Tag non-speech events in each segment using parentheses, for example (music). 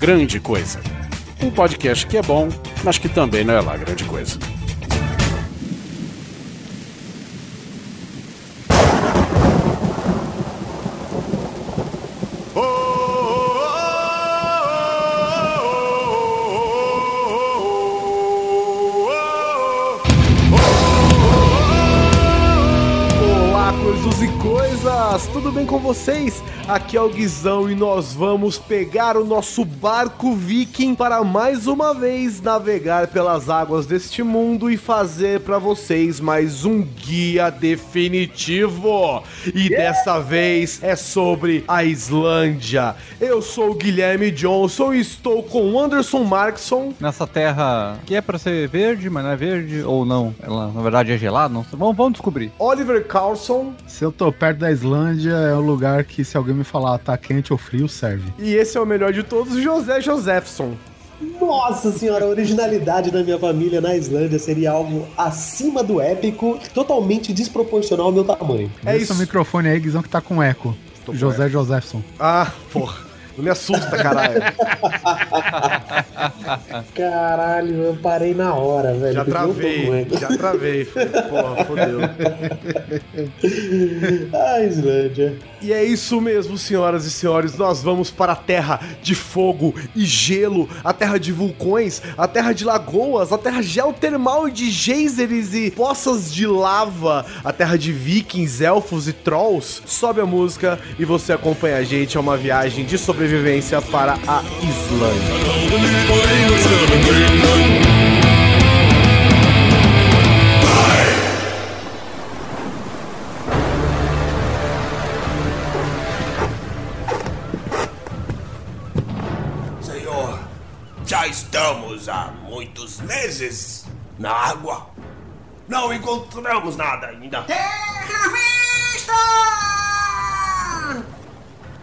Grande Coisa. Um podcast que é bom, mas que também não é lá grande coisa. Tudo bem com vocês? Aqui é o Guizão e nós vamos pegar o nosso barco viking para mais uma vez navegar pelas águas deste mundo e fazer para vocês mais um guia definitivo. E dessa vez é sobre a Islândia. Eu sou o Guilherme Johnson e estou com o Anderson Markson. Nessa terra que é pra ser verde, mas não é verde, ou não. Ela na verdade é gelada, não sei. Vamos, vamos descobrir. Oliver Carlson Se eu tô perto da Islândia, é um lugar que se alguém me falar tá quente ou frio, serve. e esse é o melhor de todos, José Josephson. Nossa senhora, a originalidade da minha família na Islândia seria algo acima do épico, totalmente desproporcional ao meu tamanho. É Esse isso. microfone aí, Guizão, que tá com eco. Tô com José Josephson. Ah, porra. Não me assusta, caralho. (laughs) Caralho, eu parei na hora, velho. Já com travei, eco. já travei. Porra, fodeu. (laughs) A Islândia. E é isso mesmo, senhoras e senhores. Nós vamos para a terra de fogo e gelo, a terra de vulcões, a terra de lagoas, a terra geotermal de geysers e poças de lava, a terra de vikings, elfos e trolls. Sobe a música e você acompanha a gente a uma viagem de sobrevivência para a Islândia. Meses na água. Não encontramos nada ainda. Terra vista!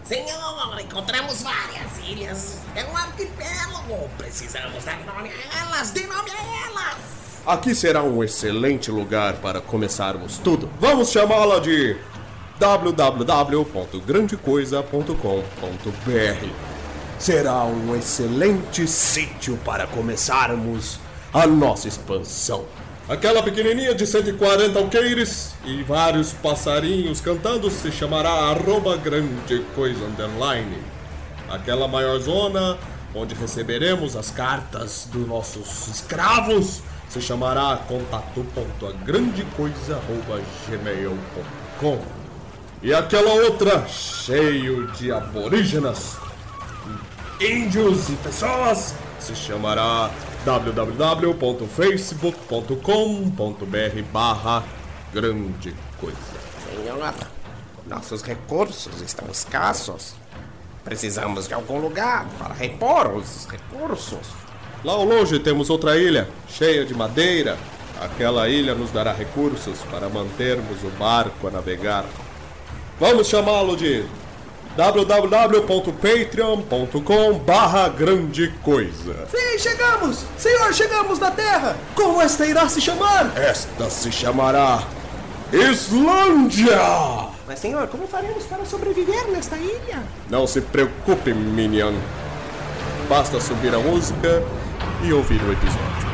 Senhor, encontramos várias ilhas. É um arquipélago. Precisamos dar nome a elas. Dê nome a elas. Aqui será um excelente lugar para começarmos tudo. Vamos chamá-la de www.grandecoisa.com.br. Será um excelente sítio para começarmos a nossa expansão. Aquela pequenininha de 140 alqueires e vários passarinhos cantando se chamará arroba grande coisa underline. Aquela maior zona onde receberemos as cartas dos nossos escravos se chamará contato.agrandecoisa.gmail.com E aquela outra cheio de aborígenas, índios e pessoas se chamará www.facebook.com.br barra grande coisa. Senhor, nossos recursos estão escassos. Precisamos de algum lugar para repor os recursos. Lá ao longe temos outra ilha, cheia de madeira. Aquela ilha nos dará recursos para mantermos o barco a navegar. Vamos chamá-lo de www.patreon.com barra grande coisa. Sim, chegamos! Senhor, chegamos na Terra! Como esta irá se chamar? Esta se chamará Islândia! Mas, senhor, como faremos para sobreviver nesta ilha? Não se preocupe, Minion. Basta subir a música e ouvir o episódio.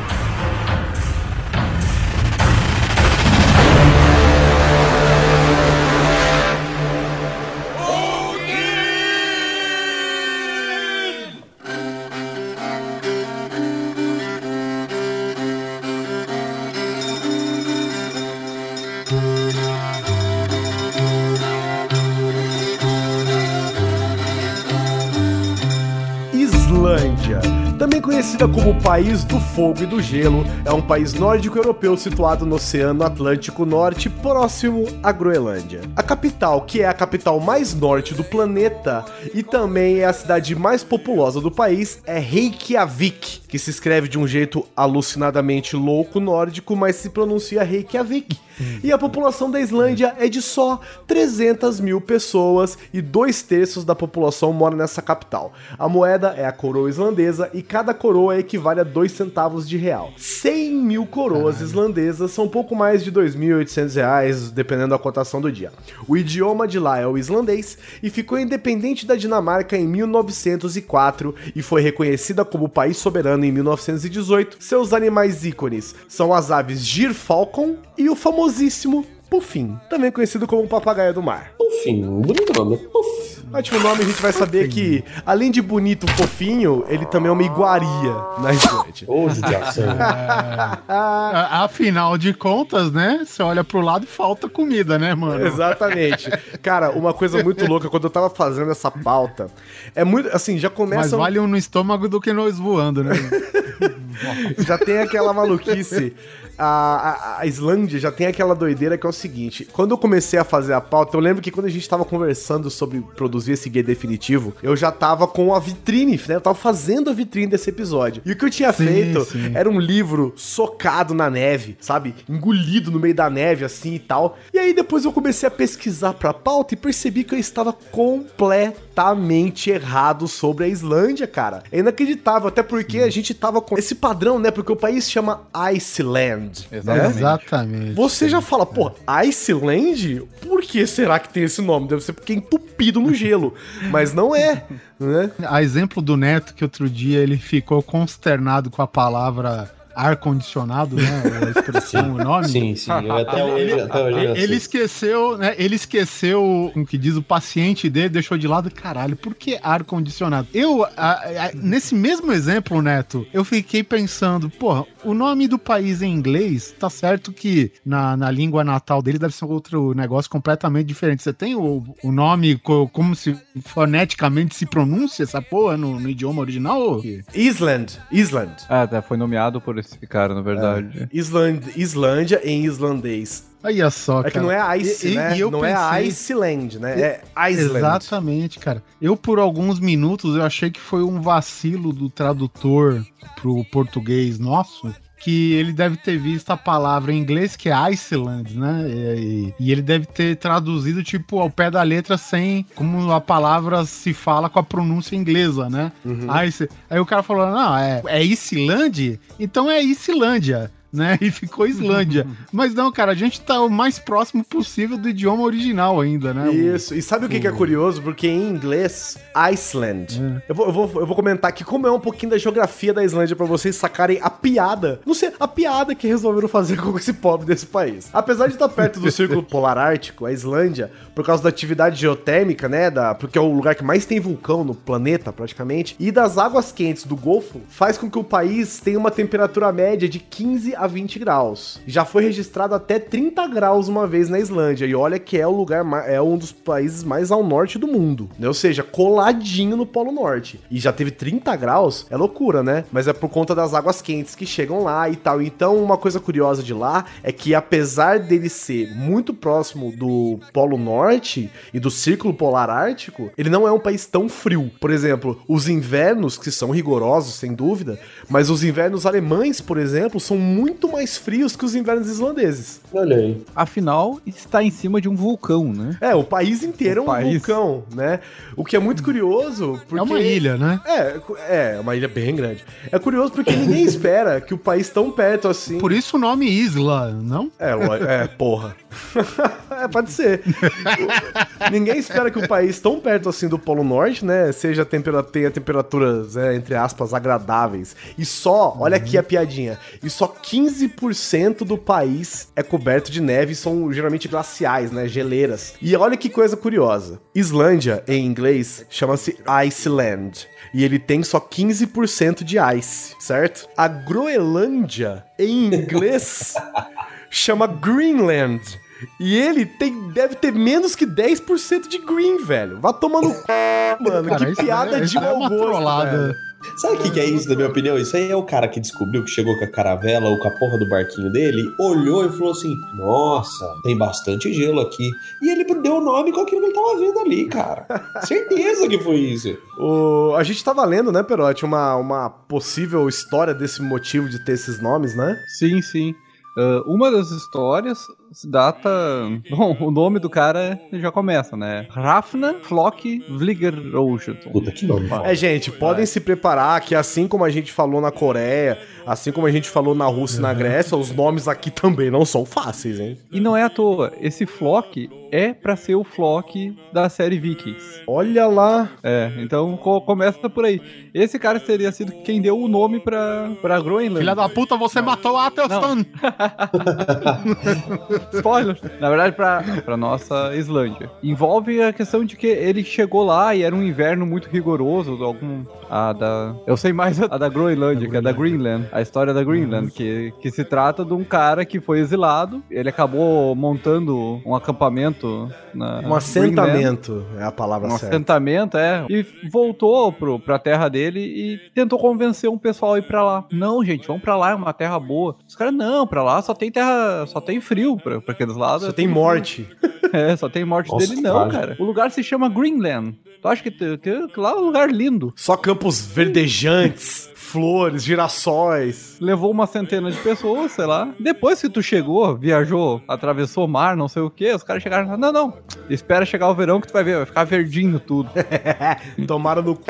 Conhecida como País do Fogo e do Gelo, é um país nórdico europeu situado no Oceano Atlântico Norte, próximo à Groenlândia. A capital, que é a capital mais norte do planeta e também é a cidade mais populosa do país, é Reykjavik, que se escreve de um jeito alucinadamente louco nórdico, mas se pronuncia Reykjavik. E a população da Islândia é de só 300 mil pessoas e dois terços da população mora nessa capital. A moeda é a coroa islandesa e cada coroa equivale a 2 centavos de real. 100 mil coroas islandesas são pouco mais de 2.800 reais, dependendo da cotação do dia. O idioma de lá é o islandês e ficou independente da Dinamarca em 1904 e foi reconhecida como país soberano em 1918. Seus animais ícones são as aves Gyrfalcon e o famosíssimo Puffin, também conhecido como papagaio do mar. Enfim, bonito nome. Uf. Ótimo nome, a gente vai saber que, além de bonito, fofinho, ele também é uma iguaria na Islândia. Ô, judiação. (laughs) A- Afinal de contas, né? Você olha pro lado e falta comida, né, mano? Exatamente. Cara, uma coisa muito louca, quando eu tava fazendo essa pauta, é muito, assim, já Mas começa... vale um no estômago do que nós voando, né? (laughs) já tem aquela maluquice. A, a, a Islândia já tem aquela doideira que é o seguinte: quando eu comecei a fazer a pauta, eu lembro que quando a gente tava conversando sobre produzir esse guia definitivo, eu já tava com a vitrine, né? Eu tava fazendo a vitrine desse episódio. E o que eu tinha Sim, feito sim. era um livro socado na neve, sabe? Engolido no meio da neve, assim e tal. E aí depois eu comecei a pesquisar pra pauta e percebi que eu estava completamente errado sobre a Islândia, cara. É inacreditável, até porque a gente tava com esse padrão, né? Porque o país chama Iceland. Exatamente. Né? Exatamente. Você já fala, pô, Iceland? Por que será que tem esse nome? Deve ser porque é entupido no gelo. (laughs) Mas não é, né? A exemplo do Neto, que outro dia ele ficou consternado com a palavra ar-condicionado, né? A expressão, (laughs) o nome. Sim, sim. Eu até hoje, até hoje eu Ele sei. esqueceu, né? Ele esqueceu o que diz o paciente dele, deixou de lado. Caralho, por que ar-condicionado? Eu, a- a- nesse mesmo exemplo, Neto, eu fiquei pensando, porra, o nome do país em inglês, tá certo que na, na língua natal dele deve ser outro negócio completamente diferente. Você tem o, o nome, co- como se foneticamente se pronuncia essa porra no, no idioma original? Island, Island. Ah, até foi nomeado por esse cara, na verdade. Island, Islândia em islandês. Olha só, É que não é Ice, E- e- né? e eu não é pensei- Iceland, né? É Iceland. Exatamente, cara. Eu, por alguns minutos, eu achei que foi um vacilo do tradutor pro português nosso. Que ele deve ter visto a palavra em inglês, que é Iceland, né? E, e ele deve ter traduzido, tipo, ao pé da letra, sem como a palavra se fala com a pronúncia inglesa, né? Ice- Aí o cara falou: não, é, é Islândia? Então é Islândia. Né? E ficou Islândia. (laughs) Mas não, cara, a gente tá o mais próximo possível do idioma original ainda, né? Isso. E sabe o que, que é curioso? Porque em inglês, Iceland. Eu, vou, eu, vou, eu vou comentar aqui como é um pouquinho da geografia da Islândia pra vocês sacarem a piada. Não sei, a piada que resolveram fazer (laughs) com esse pobre desse país. Apesar de estar perto do (laughs) Círculo Polar Ártico, a Islândia, por causa da atividade geotérmica, né? Da, porque é o lugar que mais tem vulcão no planeta, praticamente, e das águas quentes do Golfo, faz com que o país tenha uma temperatura média de 15 a 20 graus. Já foi registrado até 30 graus uma vez na Islândia. E olha que é o lugar, é um dos países mais ao norte do mundo. Né? Ou seja, coladinho no Polo Norte. E já teve 30 graus, é loucura, né? Mas é por conta das águas quentes que chegam lá e tal. Então, uma coisa curiosa de lá é que, apesar dele ser muito próximo do Polo Norte e do Círculo Polar Ártico, ele não é um país tão frio. Por exemplo, os invernos, que são rigorosos, sem dúvida, mas os invernos alemães, por exemplo, são muito mais frios que os invernos islandeses. Olha aí. Afinal, está em cima de um vulcão, né? É, o país inteiro O é um país. vulcão, né? O que é muito curioso, porque... É uma ilha, né? É, é, uma ilha bem grande. É curioso porque ninguém (laughs) espera que o país tão perto assim... Por isso o nome Isla, não? É, é, porra. (laughs) é, pode ser. Ninguém espera que o país tão perto assim do Polo Norte, né, seja tempera tenha temperaturas, é, entre aspas, agradáveis. E só, olha aqui a piadinha, e só 15% do país é coberto de neve, são geralmente glaciais, né, geleiras. E olha que coisa curiosa. Islândia, em inglês, chama-se Iceland. E ele tem só 15% de ice, certo? A Groenlândia, em inglês, (laughs) chama Greenland. E ele tem, deve ter menos que 10% de green, velho. Vá tomar no c... mano. Cara, que piada é- de é mau uma gosto. Sabe o que, que é isso, na minha opinião? Isso aí é o cara que descobriu que chegou com a caravela ou com a porra do barquinho dele, olhou e falou assim: Nossa, tem bastante gelo aqui. E ele deu o nome com aquilo que ele tava vendo ali, cara. (laughs) Certeza que foi isso. O, a gente tava lendo, né, Perotti, uma, uma possível história desse motivo de ter esses nomes, né? Sim, sim. Ah, uma das histórias data. Bom, o nome do cara já começa, né? Rafna Flock Vligerosjot. Puta que nome. É, gente, podem se preparar que assim como a gente falou na Coreia, assim como a gente falou na Rússia e na Grécia, os nomes aqui também não são fáceis, hein? E não é à toa, esse Flock é pra ser o Flock da série Vikings. Olha lá. É, então co- começa por aí. Esse cara teria sido quem deu o nome pra, pra Groenland. Filha da puta, você matou a Athelstan. (laughs) (laughs) Spoiler! Na verdade, pra, pra nossa Islândia. Envolve a questão de que ele chegou lá e era um inverno muito rigoroso. Algum. A da. Eu sei mais a da Groenlândia, que é da Greenland. A história da Greenland, que, que se trata de um cara que foi exilado. Ele acabou montando um acampamento na. Um Greenland. assentamento é a palavra Um certa. assentamento, é. E voltou pro, pra terra dele e tentou convencer um pessoal a ir pra lá. Não, gente, vamos pra lá, é uma terra boa. Os caras, não, pra lá só tem terra, só tem frio pra, pra aqueles lados. Só tem morte. (laughs) É, só tem morte Nossa, dele, não, trágico. cara. O lugar se chama Greenland. Tu acha que tem, tem- lá é um lugar lindo. Só campos verdejantes, flores, girassóis. Levou uma centena de pessoas, sei lá. Depois que tu chegou, viajou, atravessou o mar, não sei o que, os caras chegaram lá, não, não. Espera chegar o verão que tu vai ver, vai ficar verdinho tudo. (laughs) Tomaram no cu.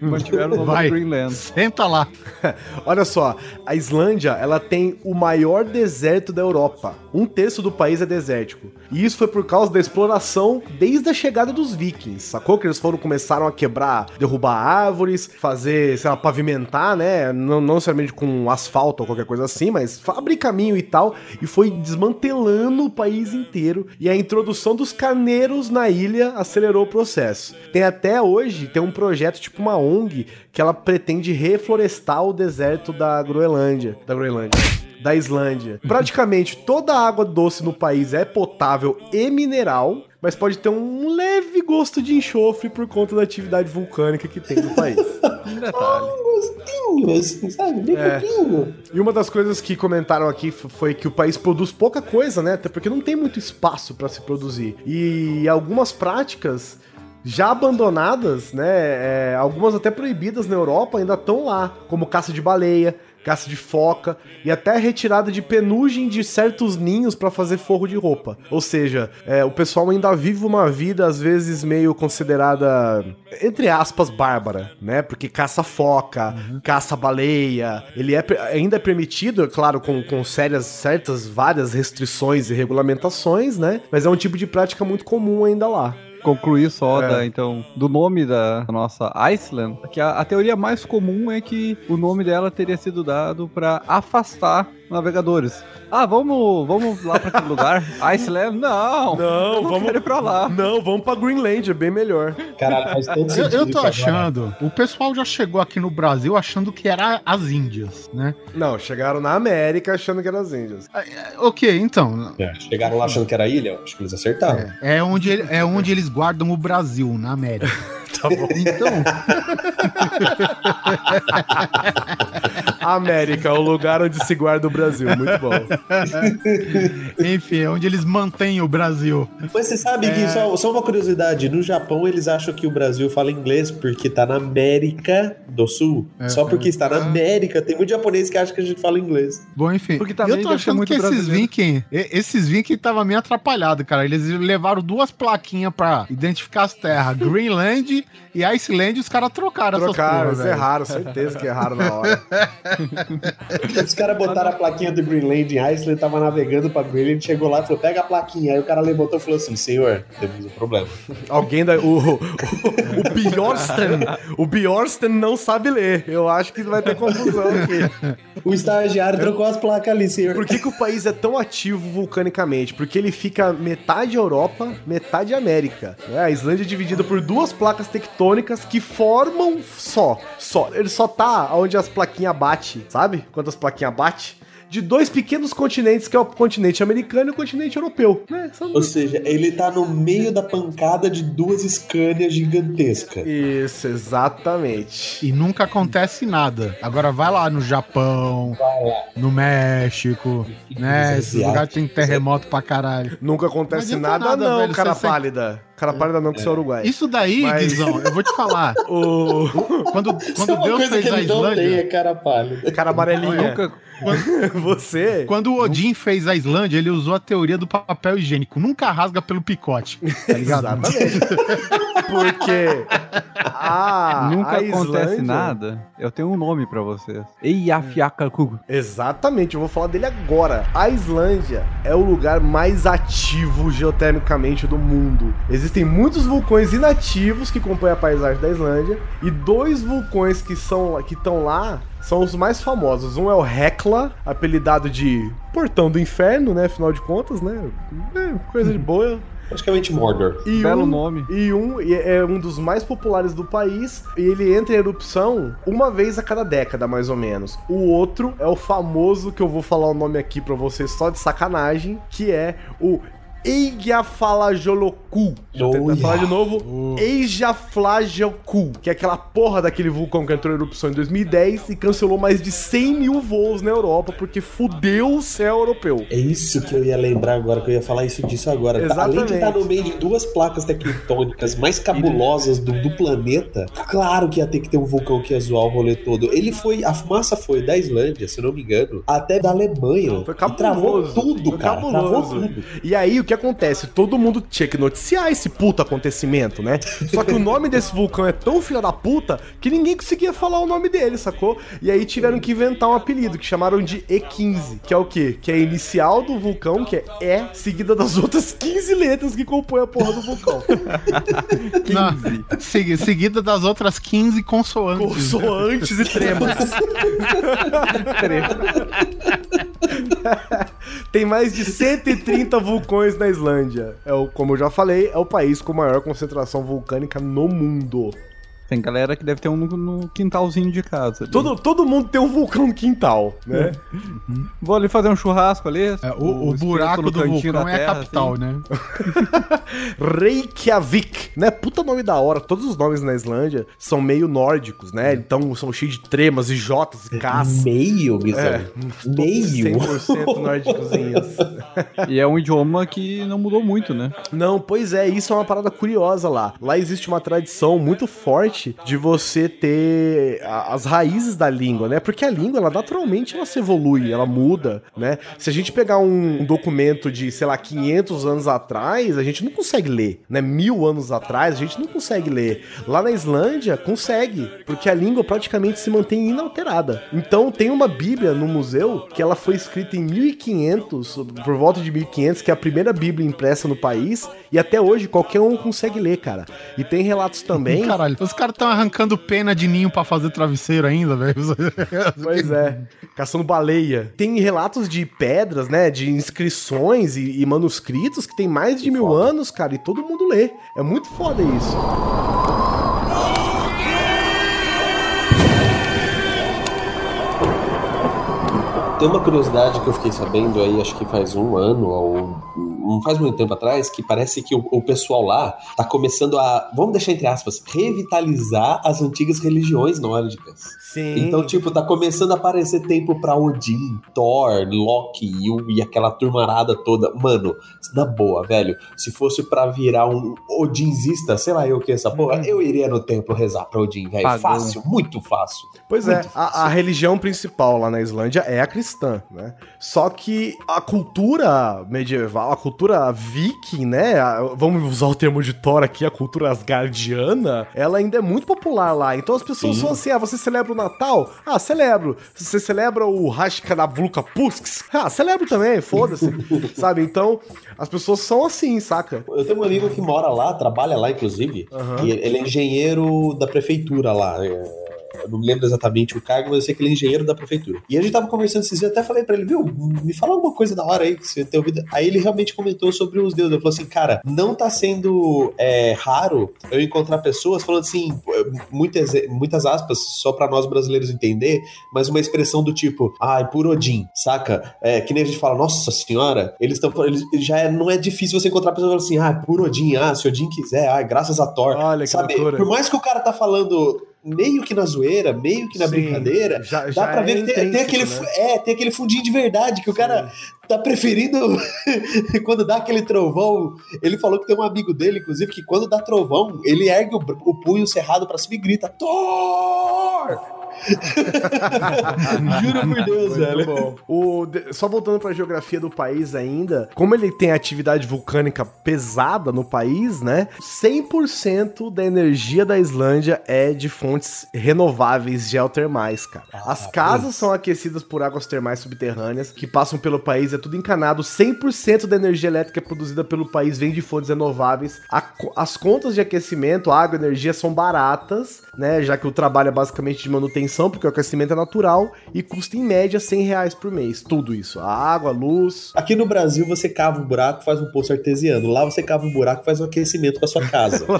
Mantiveram o Vai. Greenland. Senta lá. (laughs) Olha só, a Islândia, ela tem o maior deserto da Europa. Um terço do país é desértico. E isso foi por causa da exploração desde a chegada dos vikings. Sacou que eles foram começaram a quebrar, derrubar árvores, fazer, sei lá, pavimentar, né? Não, não necessariamente com asfalto ou qualquer coisa assim, mas abrir caminho e tal. E foi desmantelando o país inteiro. E a introdução dos carneiros na ilha acelerou o processo. Tem até hoje, tem um projeto, tipo uma ONG, que ela pretende reflorestar o deserto da Groenlândia. Da Groenlândia. Da Islândia. Praticamente toda a água doce no país é potável e mineral, mas pode ter um leve gosto de enxofre por conta da atividade vulcânica que tem no país. (laughs) Um detalhe. Gostinho, assim, sabe? Bem É. pouquinho. E uma das coisas que comentaram aqui foi que o país produz pouca coisa, né? Até porque não tem muito espaço para se produzir. E algumas práticas já abandonadas, né? é, algumas até proibidas na Europa ainda estão lá, como caça de baleia, caça de foca e até retirada de penugem de certos ninhos para fazer forro de roupa. Ou seja, é, o pessoal ainda vive uma vida às vezes meio considerada entre aspas bárbara, né? Porque caça foca, caça baleia, ele é ainda é permitido, é claro, com, com sérias certas várias restrições e regulamentações, né? Mas é um tipo de prática muito comum ainda lá. Concluir só É. da, então, do nome da nossa Iceland, que a, a teoria mais comum é que o nome dela teria sido dado para afastar navegadores. Ah, vamos, vamos lá para aquele lugar? (laughs) Iceland? Não. Não, eu vamos- pra lá. Não, vamos pra Greenland, é bem melhor. Caralho, faz todo Eu, sentido. eu tô que agora- achando. O pessoal já chegou aqui no Brasil achando que era as Índias, né? Não, chegaram na América achando que eram as Índias. Ok, então. É, chegaram lá achando que era ilha, acho que eles acertaram. É, é onde, ele- é onde eles guardam o Brasil, na América. (laughs) Tá bom. Então, América, o lugar onde se guarda o Brasil. Muito bom. enfim, é onde eles mantêm o Brasil. Mas você sabe que, só, só uma curiosidade, no Japão eles acham que o Brasil fala inglês porque tá na América do Sul. É, só porque está na América, tem muito japonês que acha que a gente fala inglês. Bom, enfim. Porque também eu tô achando muito que esses brasileiro. Vikings, e- esses Vikings tava meio atrapalhado, cara. Eles levaram duas plaquinhas pra identificar as terras, Greenland e Iceland, e os caras trocaram, Trocaram, essas velho. erraram, certeza que erraram na hora. (laughs) Os caras botaram a plaquinha do Greenland em Iceland, tava navegando pra Greenland, chegou lá e falou: pega a plaquinha. Aí o cara levantou e falou assim: senhor, temos um problema. Alguém da. O, o, o Bjorsten. O Bjorsten não sabe ler. Eu acho que vai ter confusão aqui. O estagiário trocou as placas ali, senhor. Por que, que o país é tão ativo vulcanicamente? Porque ele fica metade Europa, metade América. né? A Islândia é dividida por duas placas tectônicas que formam só. Só. Ele só tá onde as plaquinhas bate, sabe? Quando as plaquinhas bate. De dois pequenos continentes, que é o continente americano e o continente europeu. Né? São Ou seja, ele tá no meio da pancada de duas Scania gigantescas. Isso, exatamente. E nunca acontece nada. Agora vai lá no Japão, no México, né? Os Esses lugares tem terremoto pra caralho. Nunca acontece nada, nada, não, velho, cara pálida. Cara pálida não, que você é uruguai. Isso daí, Mas- Guizão, eu vou te falar. (laughs) O Quando, é quando Deus coisa fez que a ele não tem, é Islândia. cara pálida. cara amarelinha. Nunca, (laughs) Você. Quando o Odin fez a Islândia, ele usou a teoria do papel higiênico. Nunca rasga pelo picote. Tá ligado? Exatamente. (laughs) Porque a, nunca a acontece Islândia- nada. Eu tenho um nome pra vocês. Eiafiakaku. Exatamente, eu vou falar dele agora. A Islândia é o lugar mais ativo geotermicamente do mundo. Existem muitos vulcões inativos que compõem a paisagem da Islândia e dois vulcões que são que estão lá são os mais famosos. Um é o Hekla, apelidado de Portão do Inferno, né? Afinal de contas, né? É, coisa de boa. Praticamente Mordor. E Belo um, nome. E um e é um dos mais populares do país. E ele entra em erupção uma vez a cada década, mais ou menos. O outro é o famoso, que eu vou falar o nome aqui pra vocês só de sacanagem, que é o Eyjafjallajökull. Deixa eu tentar falar de novo. Eyjafjallajökull, que é aquela porra daquele vulcão que entrou em erupção em 2010 e cancelou mais de 100 mil voos na Europa porque fudeu o céu europeu. É isso que eu ia lembrar agora, que eu ia falar isso disso agora. Além de Exatamente. estar no meio de duas placas tectônicas mais cabulosas do, do planeta, claro que ia ter que ter um vulcão que ia zoar o rolê todo. Ele foi, a fumaça foi da Islândia, se eu não me engano, até da Alemanha. Foi E travou cabuloso. tudo, Foi cara. cabuloso. Travou tudo. E aí, o que acontece? Todo mundo tinha que noticiar esse puto acontecimento, né? Só que o nome desse vulcão é tão filha da puta que ninguém conseguia falar o nome dele, sacou? E aí tiveram que inventar um apelido que chamaram de E15, que é o quê? Que é a inicial do vulcão, que é E, seguida das outras 15 letras que compõem a porra do vulcão. (laughs) Na- segui- seguida das outras 15 consoantes. Consoantes e tremas. (laughs) (laughs) Tem mais de 130 vulcões na Islândia. É o, como eu já falei, é o país com maior concentração vulcânica no mundo. Tem galera que deve ter um no, no quintalzinho de casa. ali. Todo, todo mundo tem um vulcão no quintal, né? Vou ali fazer um churrasco ali. É, o, o espeto buraco do vulcão da é a terra, capital, assim. né? (laughs) Reykjavik, né? Puta nome da hora. Todos os nomes na Islândia são meio nórdicos, né? Então são cheios de tremas e jotas e Ks. Meio, Guizão. É, Meio. 100% nórdicozinhos. (laughs) E é um idioma que não mudou muito, né? Não, pois é, isso é uma parada curiosa lá. Lá existe uma tradição muito forte de você ter as raízes da língua, né? Porque a língua, ela naturalmente ela se evolui, ela muda, né? Se a gente pegar um, um documento de, sei lá, 500 anos atrás, a gente não consegue ler, né? Mil anos atrás, a gente não consegue ler. Lá na Islândia, consegue, porque a língua praticamente se mantém inalterada. Então, tem uma Bíblia no museu que ela foi escrita em 1500, por volta de 1500, que é a primeira Bíblia impressa no país, e até hoje qualquer um consegue ler, cara. E tem relatos também. (laughs) Caralho, os caras estão arrancando pena de ninho pra fazer travesseiro ainda, velho. (laughs) Pois é, caçando baleia. Tem relatos de pedras, né? De inscrições e, e manuscritos que tem mais de mil anos, cara, e todo mundo lê. É muito foda isso. Tem uma curiosidade que eu fiquei sabendo aí, acho que faz um ano ou não faz muito tempo atrás, que parece que o, o pessoal lá tá começando a, vamos deixar entre aspas, revitalizar as antigas religiões nórdicas. Sim. Então, tipo, tá começando a aparecer tempo pra Odin, Thor, Loki e, e aquela turmarada toda. Mano, na boa, velho, se fosse pra virar um Odinzista, sei lá eu que essa porra, eu iria no templo rezar pra Odin, velho. Fácil, muito fácil. Pois é, Muito fácil. a, a religião principal lá na Islândia é a cristã, né? Só que a cultura medieval, a cultura viking, né? a- vamos usar o termo de Thor aqui, a cultura asgardiana, ela ainda é muito popular lá. Então as pessoas Sim. são assim: ah, você celebra o Natal? Ah, celebro. Você celebra o Hashkanavluka Pusks? Ah, celebro também, foda-se. (laughs) Sabe? Então as pessoas são assim, saca? Eu tenho um amigo que mora lá, trabalha lá, inclusive, Aham. e ele é engenheiro da prefeitura lá. é, Eu não me lembro exatamente o cargo, mas eu sei que ele é engenheiro da prefeitura. E a gente tava conversando esses dias, eu até falei pra ele, viu, me fala alguma coisa da hora aí que você tem ouvido. Aí ele realmente comentou sobre os deuses. Ele falou assim, cara, não tá sendo é, raro eu encontrar pessoas falando assim, muitas, muitas aspas, só pra nós brasileiros entender, mas uma expressão do tipo, ai, por Odin, saca? É, que nem a gente fala, nossa senhora, eles estão eles já é- não é difícil você encontrar pessoas falando assim, ah, por Odin, ah, se Odin quiser, ah, graças a Thor. Olha que Sabe, loucura. por mais que o cara tá falando meio que na zoeira, meio que na Sim, brincadeira, já- dá já pra é ver que tem, tem aquele, né? é, tem aquele fundinho de verdade que o cara tá preferindo (laughs) quando dá aquele trovão. Ele falou que tem um amigo dele, inclusive, que quando dá trovão, ele ergue o, o punho cerrado pra cima e grita: Thor! (laughs) Juro por Deus, velho. bom. O, só voltando pra geografia do país ainda, como ele tem atividade vulcânica pesada no país, né? 100% da energia da Islândia é de fontes renováveis geotermais, cara. As casas são aquecidas por águas termais subterrâneas que passam pelo país, é tudo encanado. 100% da energia elétrica produzida pelo país vem de fontes renováveis. As contas de aquecimento, água e energia são baratas, né? Já que o trabalho é basicamente de manutenção, porque o aquecimento é natural e custa em média 100 reais por mês. Tudo isso. A água, a luz. Aqui no Brasil você cava um buraco, faz um poço artesiano. Lá você cava um buraco, faz um aquecimento com a sua casa. (laughs)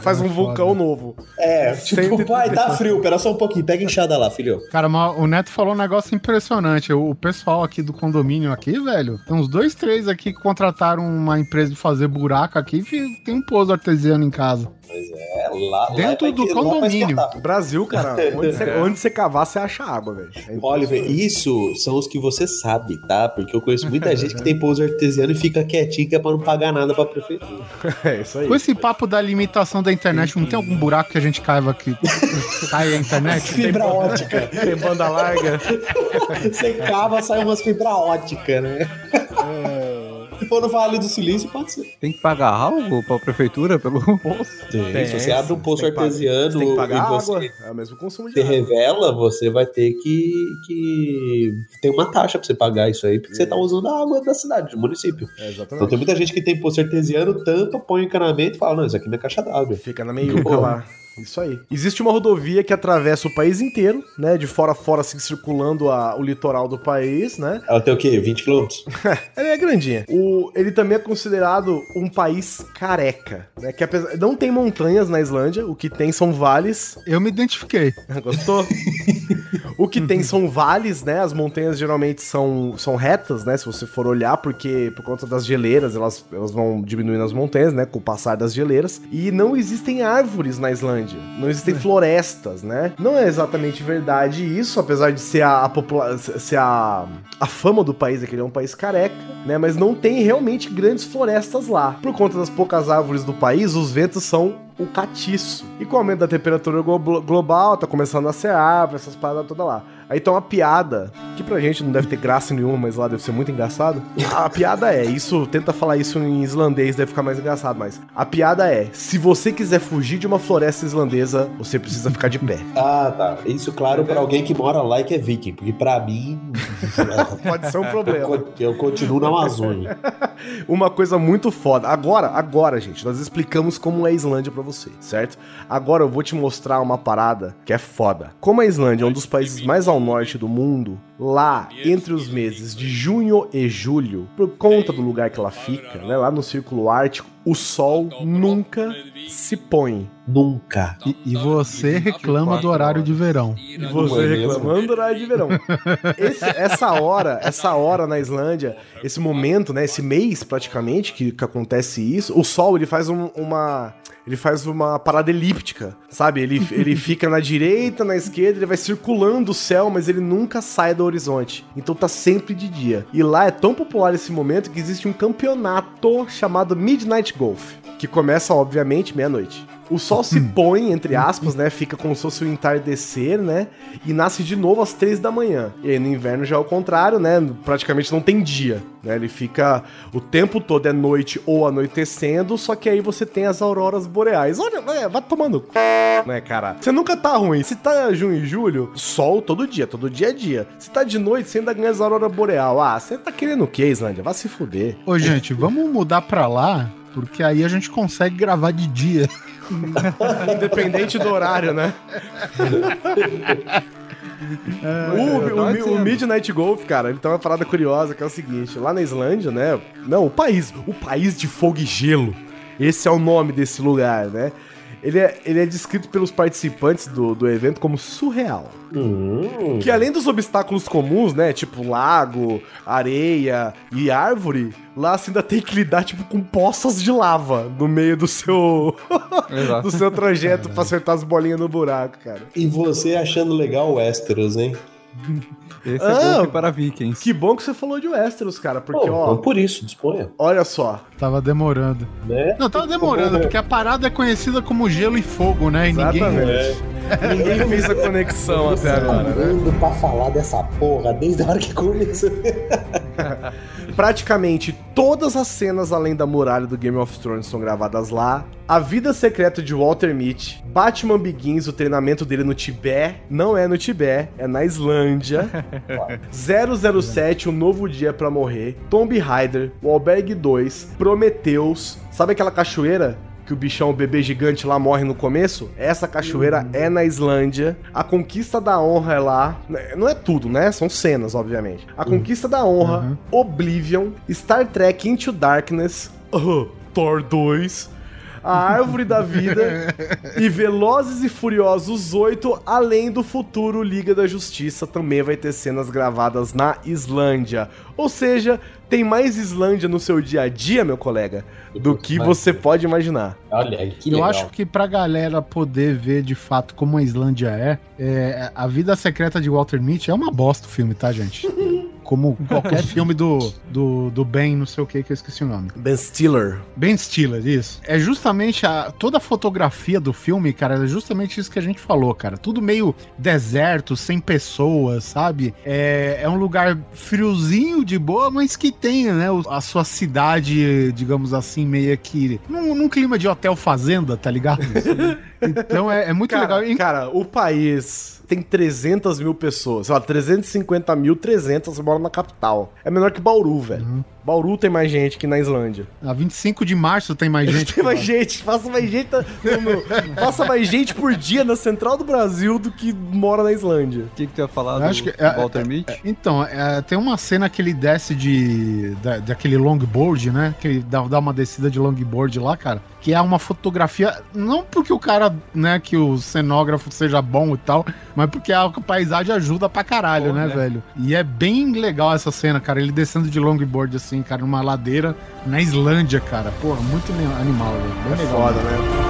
Faz um vulcão novo. É, tipo, 130. pai, tá frio, pera só um pouquinho, pega a enxada lá, filho. Cara, mas o Neto falou um negócio impressionante. O pessoal aqui do condomínio aqui, velho, tem uns dois, três aqui que contrataram uma empresa de fazer buraco aqui e tem um pouso artesiano em casa. É, lá, lá Dentro é do lá pra condomínio. esquentar. Brasil, cara, (laughs) onde você, onde você cavar, você acha água, velho. É Oliver, isso são os que você sabe, tá? Porque eu conheço muita (laughs) gente que tem pouso artesiano e fica quietinho que é pra não pagar nada pra prefeitura. (laughs) É isso aí. Com esse papo da limitação da internet, não tem algum buraco que a gente caiva aqui? Cai a internet? Fibra ótica. Tem banda larga. Você cava, sai umas fibra ótica, né? Se for no Vale do Silício, pode ser. Tem que pagar algo pra prefeitura pelo (laughs) poço? Tem, Se você abre um poço tem que pagar- artesiano tem que pagar e você água. É o mesmo consumo de se água. revela, você vai ter que, que tem uma taxa pra você pagar isso aí, porque você tá usando a água da cidade, do município. É, Então exatamente. tem muita gente que tem poço artesiano, tampa, põe o encanamento e fala, não, isso aqui não é caixa d'água. Fica na meiuca lá. Isso aí. Existe uma rodovia que atravessa o país inteiro, né? De fora a fora, assim, circulando a- o litoral do país, né? Ela tem o quê? 20 quilômetros? (laughs) Ele é grandinha. O, ele também é considerado um país careca, né? Que apesar, não tem montanhas na Islândia, o que tem são vales. Eu me identifiquei. (laughs) Gostou? (laughs) o que tem são vales, né? As montanhas geralmente são, são retas, né? Se você for olhar, porque por conta das geleiras, elas, elas vão diminuindo as montanhas, né? Com o passar das geleiras. E não existem árvores na Islândia. Não existem florestas, né? Não é exatamente verdade isso, apesar de ser a, a popula- ser a, a fama do país é que ele é um país careca, né? Mas não tem realmente grandes florestas lá. Por conta das poucas árvores do país, os ventos são o catiço. E com o aumento da temperatura glo- global, tá começando a árvore, essas paradas toda lá. Aí tem uma piada, que pra gente não deve ter graça nenhuma, mas lá deve ser muito engraçado. A piada é, isso, tenta falar isso em islandês, deve ficar mais engraçado, mas a piada é, se você quiser fugir de uma floresta islandesa, você precisa ficar de pé. Ah, tá. Isso, claro, pra alguém que mora lá e que é viking, porque pra mim, (laughs) Pode ser um problema. eu continuo na Amazônia. (laughs) Uma coisa muito foda. Agora, agora, gente, nós explicamos como é a Islândia pra você, certo? Agora eu vou te mostrar uma parada que é foda. Como a Islândia é um dos países mais ao norte do mundo, lá entre os meses de junho e julho, por conta do lugar que ela fica, né, lá no Círculo Ártico, o sol nunca se põe. Nunca. E, e você reclama do horário de verão. E é você mesmo? reclamando do horário de verão. Esse- essa hora, essa hora na Islândia, esse momento, né, esse mês praticamente que, que acontece isso, o sol ele faz um- uma ele faz uma parada elíptica, sabe? Ele, ele fica na direita, na esquerda, ele vai circulando o céu, mas ele nunca sai do horizonte. Então tá sempre de dia. E lá é tão popular esse momento que existe um campeonato chamado Midnight Golf, que começa obviamente meia-noite. O sol se põe, entre aspas, né? Fica como se fosse o entardecer, né? E nasce de novo às três da manhã. E aí no inverno já é o contrário, né? Praticamente não tem dia, né? Ele fica o tempo todo é noite ou anoitecendo, só que aí você tem as auroras boreais. Olha, é, vai tomando c... né, cara? Você nunca tá ruim. Se tá junho e julho, sol todo dia, todo dia é dia. Se tá de noite, você ainda ganha as auroras boreal. Ah, você tá querendo o quê, Islândia? Vai se fuder. Ô, gente, vamos mudar pra lá, porque aí a gente consegue gravar de dia. (laughs) Independente do horário, né? o, o, mi- o Midnight Golf, cara, ele tem uma parada curiosa que é o seguinte: lá na Islândia, né? Não, o país, o país de fogo e gelo. Esse é o nome desse lugar, né? Ele é, ele é descrito pelos participantes do, do evento como surreal. Hum. Que além dos obstáculos comuns, né? Tipo lago, areia e árvore, lá você ainda tem que lidar, tipo, com poças de lava no meio do seu. (laughs) Do seu trajeto pra acertar as bolinhas no buraco, cara. E você achando legal o Westeros, hein? (laughs) Esse Ah, é bom para vikings. Que bom que você falou de Westeros, cara, porque, Pô, ó, por isso, disponha. olha só. Tava demorando. Né? Não, tava demorando, porque a parada é conhecida como gelo e fogo, né? E ninguém. Exatamente. (laughs) Ninguém fez a conexão até agora, né? Pra falar dessa porra desde a hora que começou. (laughs) Praticamente todas as cenas além da muralha do Game of Thrones são gravadas lá. A vida secreta de Walter Mitty, Batman Begins, o treinamento dele no Tibete, não é no Tibete, é na Islândia. (laughs) 007, um novo dia pra morrer, Tomb Raider, o Albergue 2, Prometheus, sabe aquela cachoeira que o bichão, o bebê gigante lá morre no começo, essa cachoeira é na Islândia. A conquista da honra é lá. Não é tudo, né? São cenas, obviamente. A conquista da honra, Oblivion, Star Trek Into Darkness, (laughs) Thor 2. A Árvore da Vida e Velozes e Furiosos 8, além do futuro Liga da Justiça, também vai ter cenas gravadas na Islândia. Ou seja, tem mais Islândia no seu dia a dia, meu colega, do que você pode imaginar. Olha que Eu legal. acho que pra galera poder ver de fato como a Islândia é, é, a vida secreta de Walter Mitty é uma bosta o filme, tá, gente? (laughs) Como qualquer filme do, do, do Ben, não sei o que, que eu esqueci o nome. Ben Stiller. Ben Stiller, isso. É justamente a, toda a fotografia do filme, cara, é justamente isso que a gente falou, cara. Tudo meio deserto, sem pessoas, sabe? É, é um lugar friozinho de boa, mas que tem, né, a sua cidade, digamos assim, meio que num, num clima de hotel fazenda, tá ligado? (laughs) Então é, é muito Cara, legal. cara, o país tem 300 mil pessoas. Sei lá, 350 mil, 300 moram na capital. É menor que Bauru, velho. Uhum. Bauru tem mais gente que na Islândia. A 25 de março tem mais (laughs) gente. tem mais gente, faça mais gente, no- faça mais gente por dia na central do Brasil do que mora na Islândia. O que, que tu ia falar acho que é- Walter Mitty? Então, é, tem uma cena que ele desce de da, daquele longboard, né? Que ele dá, dá uma descida de longboard lá, cara. Que é uma fotografia, não porque o cara, né, que o cenógrafo seja bom e tal, mas porque a paisagem ajuda pra caralho, Pô, né, né? velho? E é bem legal essa cena, cara. Ele descendo de longboard, assim, cara, numa ladeira na Islândia, cara. Porra, muito animal, velho. Bem legal. Foda, né?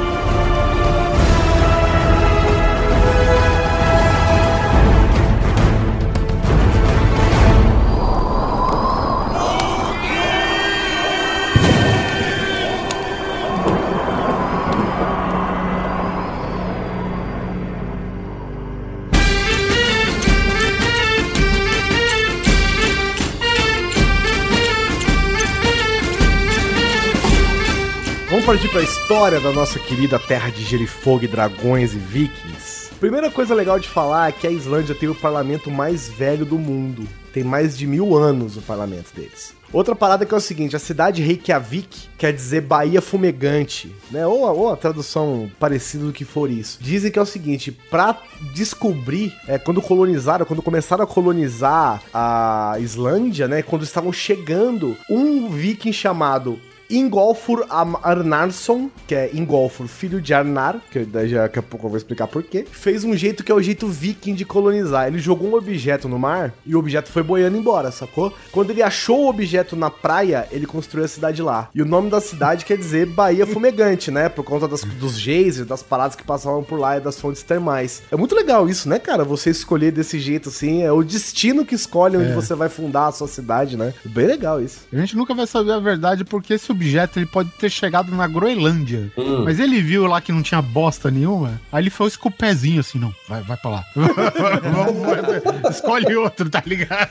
Partir para a história da nossa querida terra de gelo e fogo, dragões e vikings. Primeira coisa legal de falar é que a Islândia tem o parlamento mais velho do mundo. Tem mais de mil anos o parlamento deles. Outra parada que é o seguinte, a cidade Reykjavik quer dizer Baía Fumegante, né? Ou, ou a tradução parecida do que for isso. Dizem que é o seguinte, pra descobrir, é, quando colonizaram, quando começaram a colonizar a Islândia, né? Quando estavam chegando, um viking chamado Ingolfur Arnarsson, que é Ingolfur, filho de Arnar, que daí já daqui a pouco eu vou explicar porquê, fez um jeito que é o jeito viking de colonizar. Ele jogou um objeto no mar e o objeto foi boiando embora, sacou? Quando ele achou o objeto na praia, ele construiu a cidade lá. E o nome da cidade quer dizer Baía Fumegante, né? Por conta das- dos geysers, das paradas que passavam por lá e das fontes termais. É muito legal isso, né, cara? Você escolher desse jeito assim, é o destino que escolhe onde você vai fundar a sua cidade, né? Bem legal isso. A gente nunca vai saber a verdade porque esse objeto ele pode ter chegado na Groenlândia. Hum. Mas ele viu lá que não tinha bosta nenhuma, aí ele foi com o pezinho assim, não, vai, vai pra lá. (laughs) Escolhe outro, tá ligado?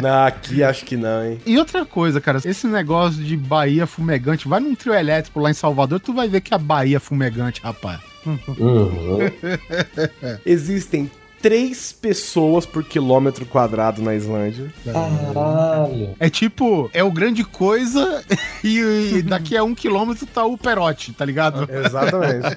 Não, aqui acho que não, hein? E outra coisa, cara, esse negócio de Bahia fumegante, vai num trio elétrico lá em Salvador, tu vai ver que é a Bahia fumegante, rapaz. Uhum. (laughs) Existem três pessoas por quilômetro quadrado na Islândia. Caralho. É tipo, é o grande coisa (laughs) e, e daqui a um quilômetro tá o perote, tá ligado? Exatamente.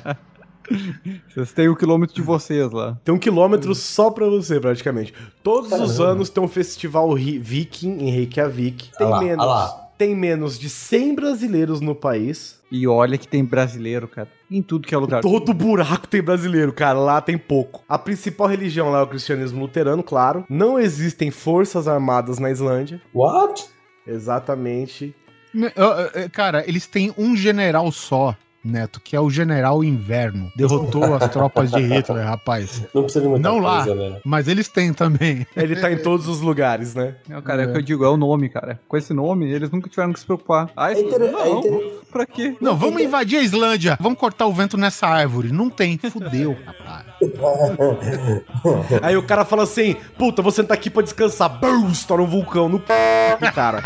(laughs) Vocês têm o quilômetro de vocês lá. Tem um quilômetro só pra você, praticamente. Todos os Caramba. anos tem um festival viking em Reykjavik. Tem Olha lá, menos. olha lá. Tem menos de 100 brasileiros no país. E olha que tem brasileiro, cara. Em tudo que é lugar. Todo buraco tem brasileiro, cara. Lá tem pouco. A principal religião lá é o cristianismo luterano, claro. Não existem forças armadas na Islândia. What? Exatamente. Cara, eles têm um general só, Neto, que é o General Inverno. Derrotou as (laughs) tropas de Hitler, rapaz. Não precisa de muita Não lá, coisa, né? mas eles têm também. Ele tá em todos os lugares, né? Não, cara, é. o que eu digo, é o nome, cara. Com esse nome, eles nunca tiveram que se preocupar. Ah, isso, É inter- é não, inter- pra quê? Não, vamos invadir a Islândia. Vamos cortar o vento nessa árvore. Não tem. Fudeu, rapaz. (laughs) Aí o cara fala assim: Puta, você tá aqui pra descansar. Bum, estoura um vulcão no (laughs) do cara.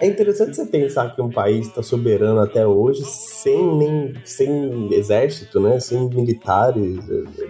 É interessante você pensar que um país está soberano até hoje sem nem sem exército, né? Sem militares.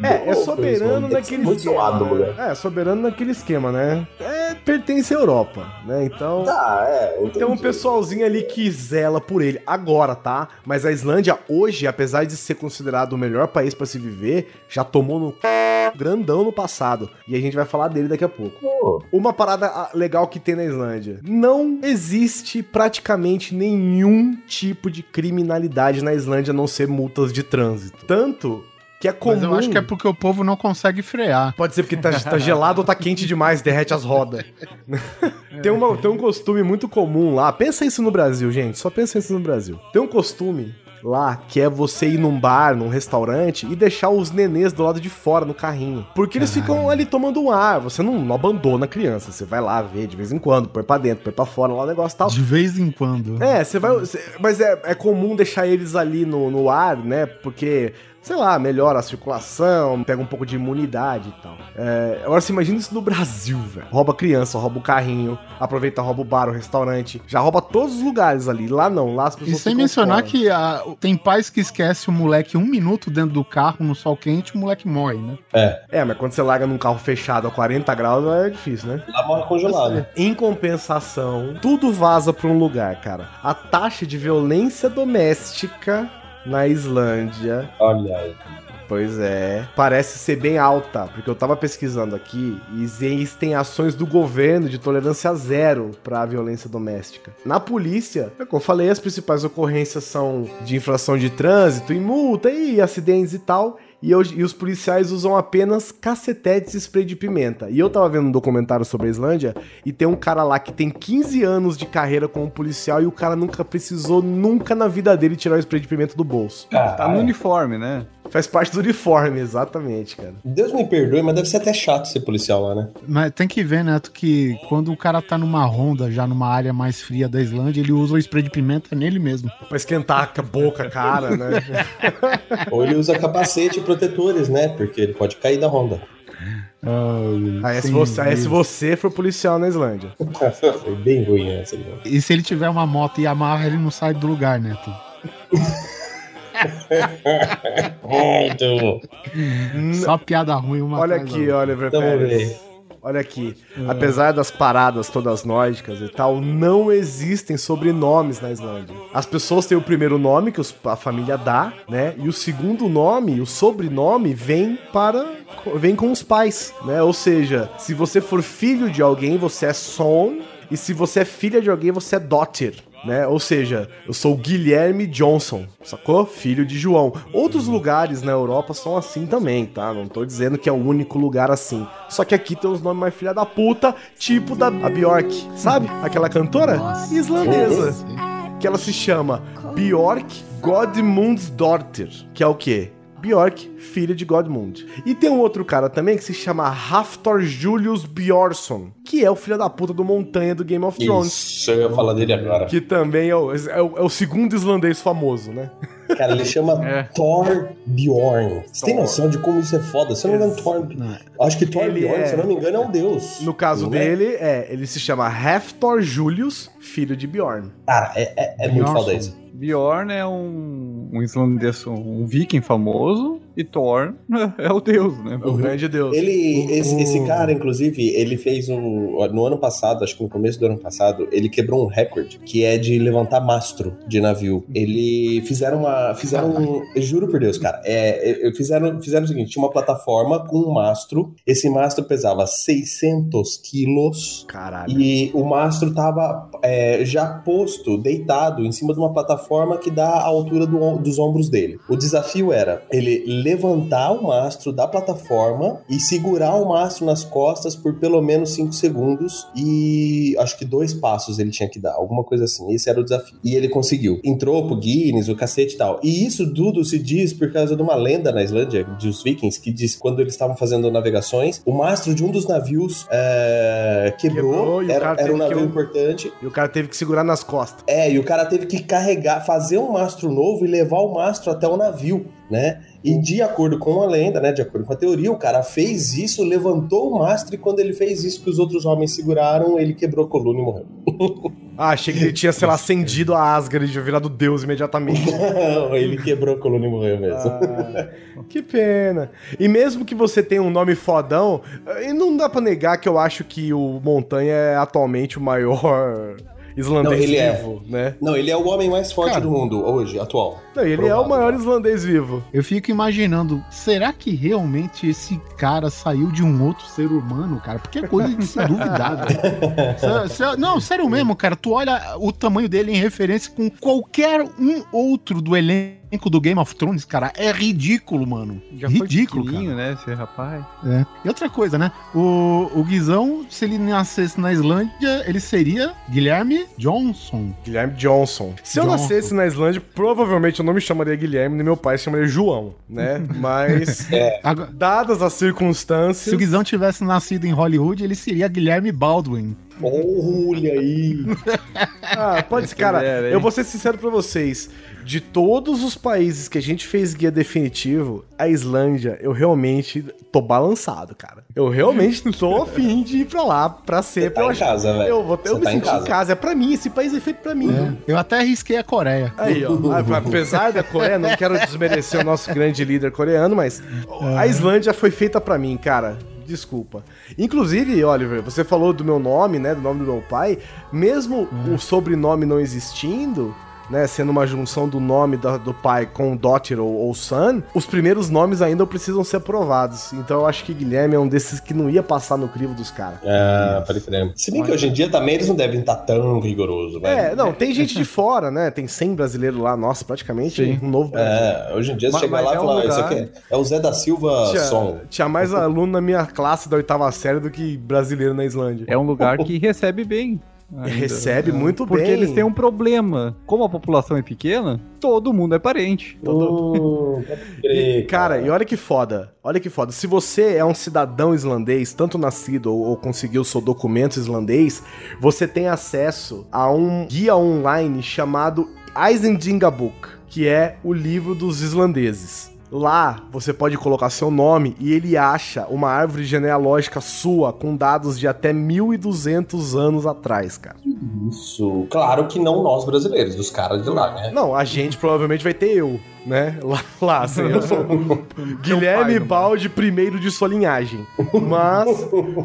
É, é soberano naquele Muito esquema. suado, mulher. É, soberano naquele esquema, né? É, pertence à Europa, né? Então. Tá, é. Entendi. Tem um pessoalzinho ali que zela por ele agora, tá? Mas a Islândia hoje, apesar de ser considerado o melhor país pra se viver, já tomou no c... grandão no passado. E a gente vai falar dele daqui a pouco. Pô, Uma parada ah, legal que tem na Islândia. Não existe praticamente nenhum tipo de criminalidade na Islândia a não ser multas de trânsito. Tanto que é comum. Mas eu acho que é porque o povo não consegue frear. Pode ser porque tá, tá gelado ou tá quente demais, derrete as rodas. (laughs) tem, uma- tem um costume muito comum lá. Pensa isso no Brasil, gente. Só pensa isso no Brasil. Tem um costume lá que é você ir num bar, num restaurante e deixar os nenês do lado de fora no carrinho. Porque eles ficam ali tomando um ar. Você não, não abandona a criança. Você vai lá ver de vez em quando, põe pra dentro, põe pra fora lá o negócio e tal. De vez em quando. É, você vai. cê- mas é, é comum deixar eles ali no, no ar, né? Porque, sei lá, melhora a circulação, pega um pouco de imunidade e tal. É, agora você imagina isso no Brasil, velho. Rouba a criança, rouba o carrinho, aproveita, rouba o bar, o restaurante. Já rouba todos os lugares ali. Lá não, lá as pessoas. E sem mencionar fora. que ah, tem pais que esquecem o moleque um minuto dentro do carro no sol quente, o moleque morre, né? É, mas quando você larga num carro fechado a 40 graus é difícil, né? lá morre congelado. Em compensação, tudo vaza pra um lugar, cara. A taxa de violência doméstica na Islândia Olha aí. Pois é. Parece ser bem alta, porque eu tava pesquisando aqui e existem ações do governo de tolerância zero pra violência doméstica. Na polícia, é como eu falei, as principais ocorrências são de infração de trânsito e multa e acidentes e tal. E, hoje- e os policiais usam apenas cacetetes e spray de pimenta. E eu tava vendo um documentário sobre a Islândia e tem um cara lá que tem 15 anos de carreira como policial e o cara nunca precisou, nunca na vida dele, tirar o spray de pimenta do bolso. Tá no uniforme, né? Faz parte do uniforme, exatamente, cara. Deus me perdoe, mas deve ser até chato ser policial lá, né? Mas tem que ver, Neto, que quando o cara tá numa ronda, já numa área mais fria da Islândia, ele usa o spray de pimenta nele mesmo. Pra esquentar a boca, a cara, né? (laughs) Ou ele usa capacete e protetores, né? Porque ele pode cair da Honda. Aí se, você, aí se você for policial na Islândia. (laughs) Foi bem ruim essa. né? E se ele tiver uma moto e amarra, ele não sai do lugar, Neto. (laughs) Muito. Só piada ruim, uma Olha aqui, outra. Oliver Tamo Pérez. Olha aqui. Apesar das paradas todas nórdicas e tal, não existem sobrenomes na Islândia. As pessoas têm o primeiro nome que os- a família dá, né? E o segundo nome, o sobrenome, vem para. vem com os pais, né? Ou seja, se você for filho de alguém, você é son. E se você é filha de alguém, você é daughter. Né? Ou seja, eu sou o Guilherme Johnson, sacou? Filho de João. Outros lugares na Europa são assim também, tá? Não tô dizendo que é o único lugar assim. Só que aqui tem uns nomes mais filha da puta, tipo da a Bjork, sabe? Aquela cantora islandesa. Que ela se chama Bjork Godmundsdóttir, que é o quê? Bjork, filha de Godmund. E tem um outro cara também que se chama Hafthor Julius Bjornsson, que é o filho da puta do Montanha do Game of Thrones. Isso, eu ia falar dele agora. Que também é o, é o- é o segundo islandês famoso, né? (laughs) Cara, ele chama É. Thor Bjorn. Você tem noção de como isso é foda? Se eu não me engano, Thor. Acho que Thor Ele Bjorn, é- se eu não me engano, é um deus. No caso Não é? dele, é, ele se chama Hafthor Julius, filho de Bjorn. Cara, é, é, é muito foda isso. Bjorn é um, um islandês, um viking famoso. E Thor (laughs) é o deus, né? O grande deus. Ele, esse, esse cara, inclusive, ele fez um. No ano passado, acho que no começo do ano passado, ele quebrou um recorde, que é de levantar mastro de navio. Ele fizeram uma. Fizeram um. Eu juro por Deus, cara. É, é, fizeram, fizeram o seguinte: tinha uma plataforma com um mastro. Esse mastro pesava 600 quilos. Caralho. E o mastro tava é, já posto, deitado, em cima de uma plataforma que dá a altura do dos ombros dele. O desafio era ele levantar o mastro da plataforma e segurar o mastro nas costas por pelo menos 5 segundos e acho que dois passos ele tinha que dar, alguma coisa assim. Esse era o desafio. E ele conseguiu. Entrou pro Guinness, o cacete e tal. E isso tudo se diz por causa de uma lenda na Islândia, dos vikings, que diz que quando eles estavam fazendo navegações, o mastro de um dos navios é, quebrou, Quebrou era, era um teve que- navio importante. E o cara teve que segurar nas costas. É, e o cara teve que carregar, fazer um mastro novo e levar o mastro até o navio, né? E de acordo com a lenda, né, de acordo com a teoria, o cara fez isso, levantou o mastro e quando ele fez isso que os outros homens seguraram, ele quebrou a coluna e morreu. (laughs) Ah, achei que ele tinha, sei lá, acendido a Asgard e tinha virado Deus imediatamente. (laughs) Não, ele quebrou a coluna e morreu mesmo. Ah, que pena. E mesmo que você tenha um nome fodão, e não dá pra negar que eu acho que o Montanha é atualmente o maior islandês Não, ele é. vivo, né? Não, ele é o homem mais forte Cara. do mundo hoje, atual. Não, ele é o maior islandês vivo. Eu fico imaginando, será que realmente esse cara saiu de um outro ser humano, cara? Porque é coisa de se duvidar, (laughs) velho. Não, sério mesmo, cara. Tu olha o tamanho dele em referência com qualquer um outro do elenco do Game of Thrones, cara. É ridículo, mano. Já foi ridículo, cara. pequenininho, né, esse rapaz. É. E outra coisa, né? O, o Guizão, se ele nascesse na Islândia, ele seria Guilherme Johnson. Guilherme Johnson. Se eu Johnson. nascesse na Islândia, provavelmente eu não me chamaria Guilherme, nem meu pai se chamaria João, né? (laughs) Mas, Agora, dadas as circunstâncias. se o Guizão tivesse nascido em Hollywood, ele seria Guilherme Baldwin. Olha aí. (laughs) Ah, pode ser, cara. Eu vou ser sincero pra vocês. De todos os países que a gente fez guia definitivo, a Islândia, eu realmente tô balançado, cara. Eu realmente tô afim de ir pra lá pra Você sempre. tá eu em casa, velho. Eu, vou, eu Você me tá em senti em casa. casa. É pra mim, esse país é feito pra mim. Eu até arrisquei a Coreia. Aí, ó. (laughs) Ah, Apesar da Coreia, não quero desmerecer o nosso grande líder coreano, mas a Islândia foi feita pra mim, cara. Desculpa. Inclusive, Oliver, você falou do meu nome, né? Do nome do meu pai. Mesmo o sobrenome não existindo, né? Sendo uma junção do nome da- do pai com daughter ou, ou son, os primeiros nomes ainda precisam ser aprovados. Então eu acho que Guilherme é um desses que não ia passar no crivo dos caras. Ah, pode crer. Se bem que hoje em dia também eles não devem estar tão rigorosos, velho. É, não, tem gente de fora, né? Tem 100 brasileiros lá, nossa, praticamente Sim. um novo Brasil. É, hoje em dia você Mas- chega mas lá é e um fala, ah, isso lugar- aqui é, é o Zé da Silva Tinha, som. tinha mais (laughs) aluno na minha classe da oitava série do que brasileiro na Islândia. É um lugar que recebe bem. Ainda. Recebe muito Porque bem. eles têm um problema. Como a população é pequena, todo mundo é parente. Pode crer, (laughs) E, cara, e olha que foda. Olha que foda. Se você é um cidadão islandês, tanto nascido ou, ou conseguiu o seu documento islandês, você tem acesso a um guia online chamado Islandinga Book, que é o livro dos islandeses. Lá você pode colocar seu nome e ele acha uma árvore genealógica sua com dados de até 1200 anos atrás, cara. Isso. Claro que não nós brasileiros, dos caras de lá, né? Não, a gente provavelmente vai ter eu, né? Lá, lá assim, eu sou (laughs) Guilherme pai, Balde, primeiro de sua linhagem. Mas,